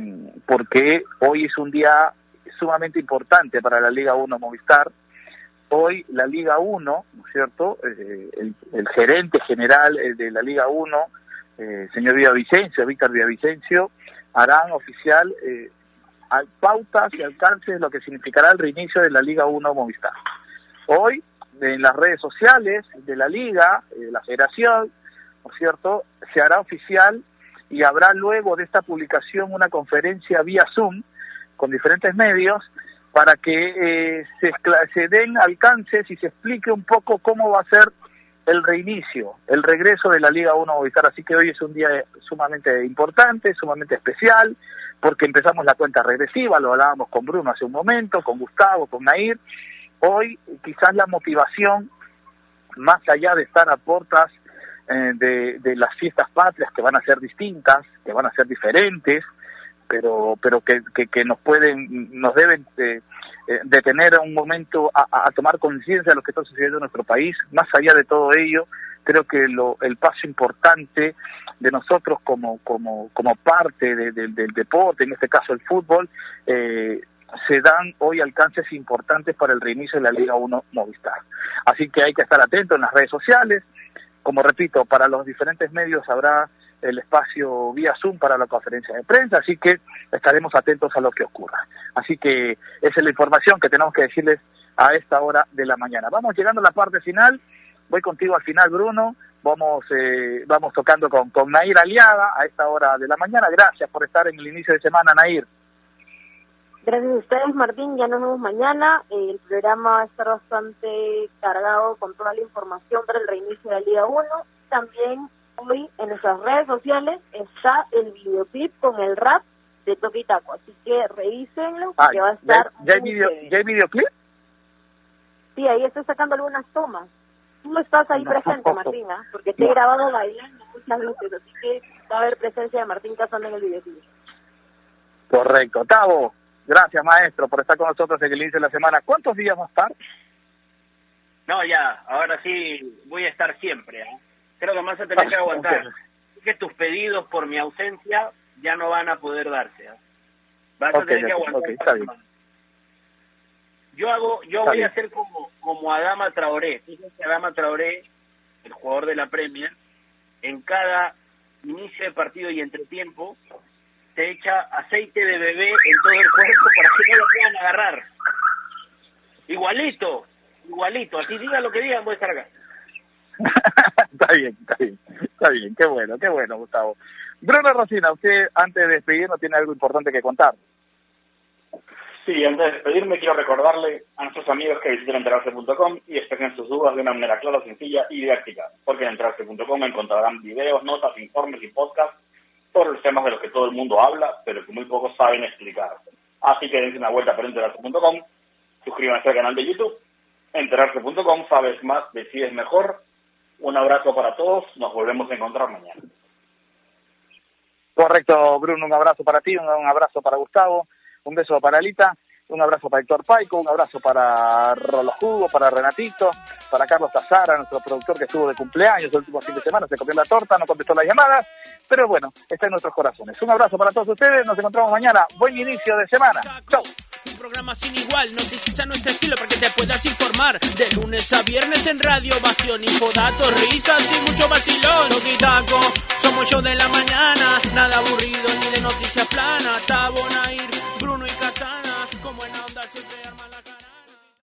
S3: porque hoy es un día sumamente importante para la Liga 1 Movistar. Hoy la Liga 1, ¿no es cierto? Eh, el, gerente general eh, de la Liga 1, eh, señor Villavicencio, Víctor Villavicencio, harán oficial eh, al- pautas y alcances lo que significará el reinicio de la Liga 1 Movistar. Hoy, en las redes sociales de la Liga, eh, de la Federación, ¿no es cierto?, se hará oficial y habrá luego de esta publicación una conferencia vía Zoom con diferentes medios para que eh, se, se den alcances y se explique un poco cómo va a ser el reinicio, el regreso de la Liga 1 Movistar. Así que hoy es un día sumamente importante, sumamente especial, porque empezamos la cuenta regresiva, lo hablábamos con Bruno hace un momento, con Gustavo, con Nair. Hoy quizás la motivación, más allá de estar a puertas eh, de, de las fiestas patrias que van a ser distintas, que van a ser diferentes, pero pero que, que, que nos pueden, nos deben eh, eh, detener un momento a, a tomar conciencia de lo que está sucediendo en nuestro país. Más allá de todo ello, creo que lo, el paso importante de nosotros como como como parte de- de- del deporte, en este caso el fútbol, eh, se dan hoy alcances importantes para el reinicio de la Liga 1 Movistar. Así que hay que estar atentos en las redes sociales. Como repito, para los diferentes medios habrá el espacio vía Zoom para la conferencia de prensa, así que estaremos atentos a lo que ocurra. Así que esa es la información que tenemos que decirles a esta hora de la mañana. Vamos llegando a la parte final. Voy contigo al final, Bruno. Vamos eh, vamos tocando con, con Nair Aliaga a esta hora de la mañana. Gracias por estar en el inicio de semana, Nair.
S5: Gracias a ustedes, Martín. Ya nos vemos mañana. El programa va bastante cargado con toda la información para el reinicio de la Liga 1. También hoy en nuestras redes sociales está el videoclip con el rap de Toki Taco. Así que revísenlo,
S3: Ah,
S5: que va a
S3: ¿ya,
S5: estar.
S3: ya hay
S5: muy
S3: video,
S5: chévere.
S3: ¿Ya hay videoclip?
S5: Sí, ahí estoy sacando algunas tomas. Tú no estás ahí
S3: No.
S5: presente, Martín, ¿ah? porque te he grabado bailando muchas veces, así que va a haber presencia de Martín Casando en el videoclip.
S3: Correcto. Tavo, gracias maestro por estar con nosotros en el inicio de la semana. ¿Cuántos días va a estar?
S2: No, ya, ahora sí voy a estar siempre. ¿eh? Creo que más a tener que aguantar.
S3: Ok.
S2: que tus pedidos por mi ausencia ya no van a poder darse. ¿eh? Vas a tener que aguantar.
S3: ok, está bien.
S2: Yo hago, yo
S3: Está
S2: voy
S3: bien.
S2: a ser como como Adama Traoré. Fíjense, Adama Traoré, el jugador de la Premier, en cada inicio de partido y entretiempo se echa aceite de bebé en todo el cuerpo para que no lo puedan agarrar. Igualito, igualito. Así diga lo que digan, voy a estar acá. (laughs)
S3: está bien, está bien, está bien. Qué bueno, qué bueno, Gustavo. Bruno Rosina, usted antes de despedirnos tiene algo importante que contar.
S4: Sí, antes de despedirme quiero recordarle a nuestros amigos que visiten enterarse.com y expresen sus dudas de una manera clara, sencilla y didáctica, porque en enterarse.com encontrarán videos, notas, informes y podcasts sobre los temas de los que todo el mundo habla, pero que muy pocos saben explicar. Así que dense una vuelta por enterarse.com, suscríbanse al canal de YouTube, enterarse.com, sabes más, decides mejor. Un abrazo para todos, nos volvemos a encontrar mañana.
S3: Correcto, Bruno, un abrazo para ti, un, abrazo para Gustavo, un beso para Alita, un abrazo para Héctor Paico, un abrazo para Rolo Jugo, para Renatito, para Carlos Azara, nuestro productor que estuvo de cumpleaños el último fin de se comió la torta, no contestó las llamadas, pero bueno, está en nuestros corazones. Un abrazo para todos ustedes, nos encontramos mañana. Buen inicio de semana. Chau
S1: programa sin igual, noticias a nuestro estilo para que te puedas informar. De lunes a viernes en Radio Bación, infodatos, risas y mucho vacilón. Loquitaco, somos yo de la mañana, nada aburrido ni de noticias planas. Tabonair, Bruno y Casana, como en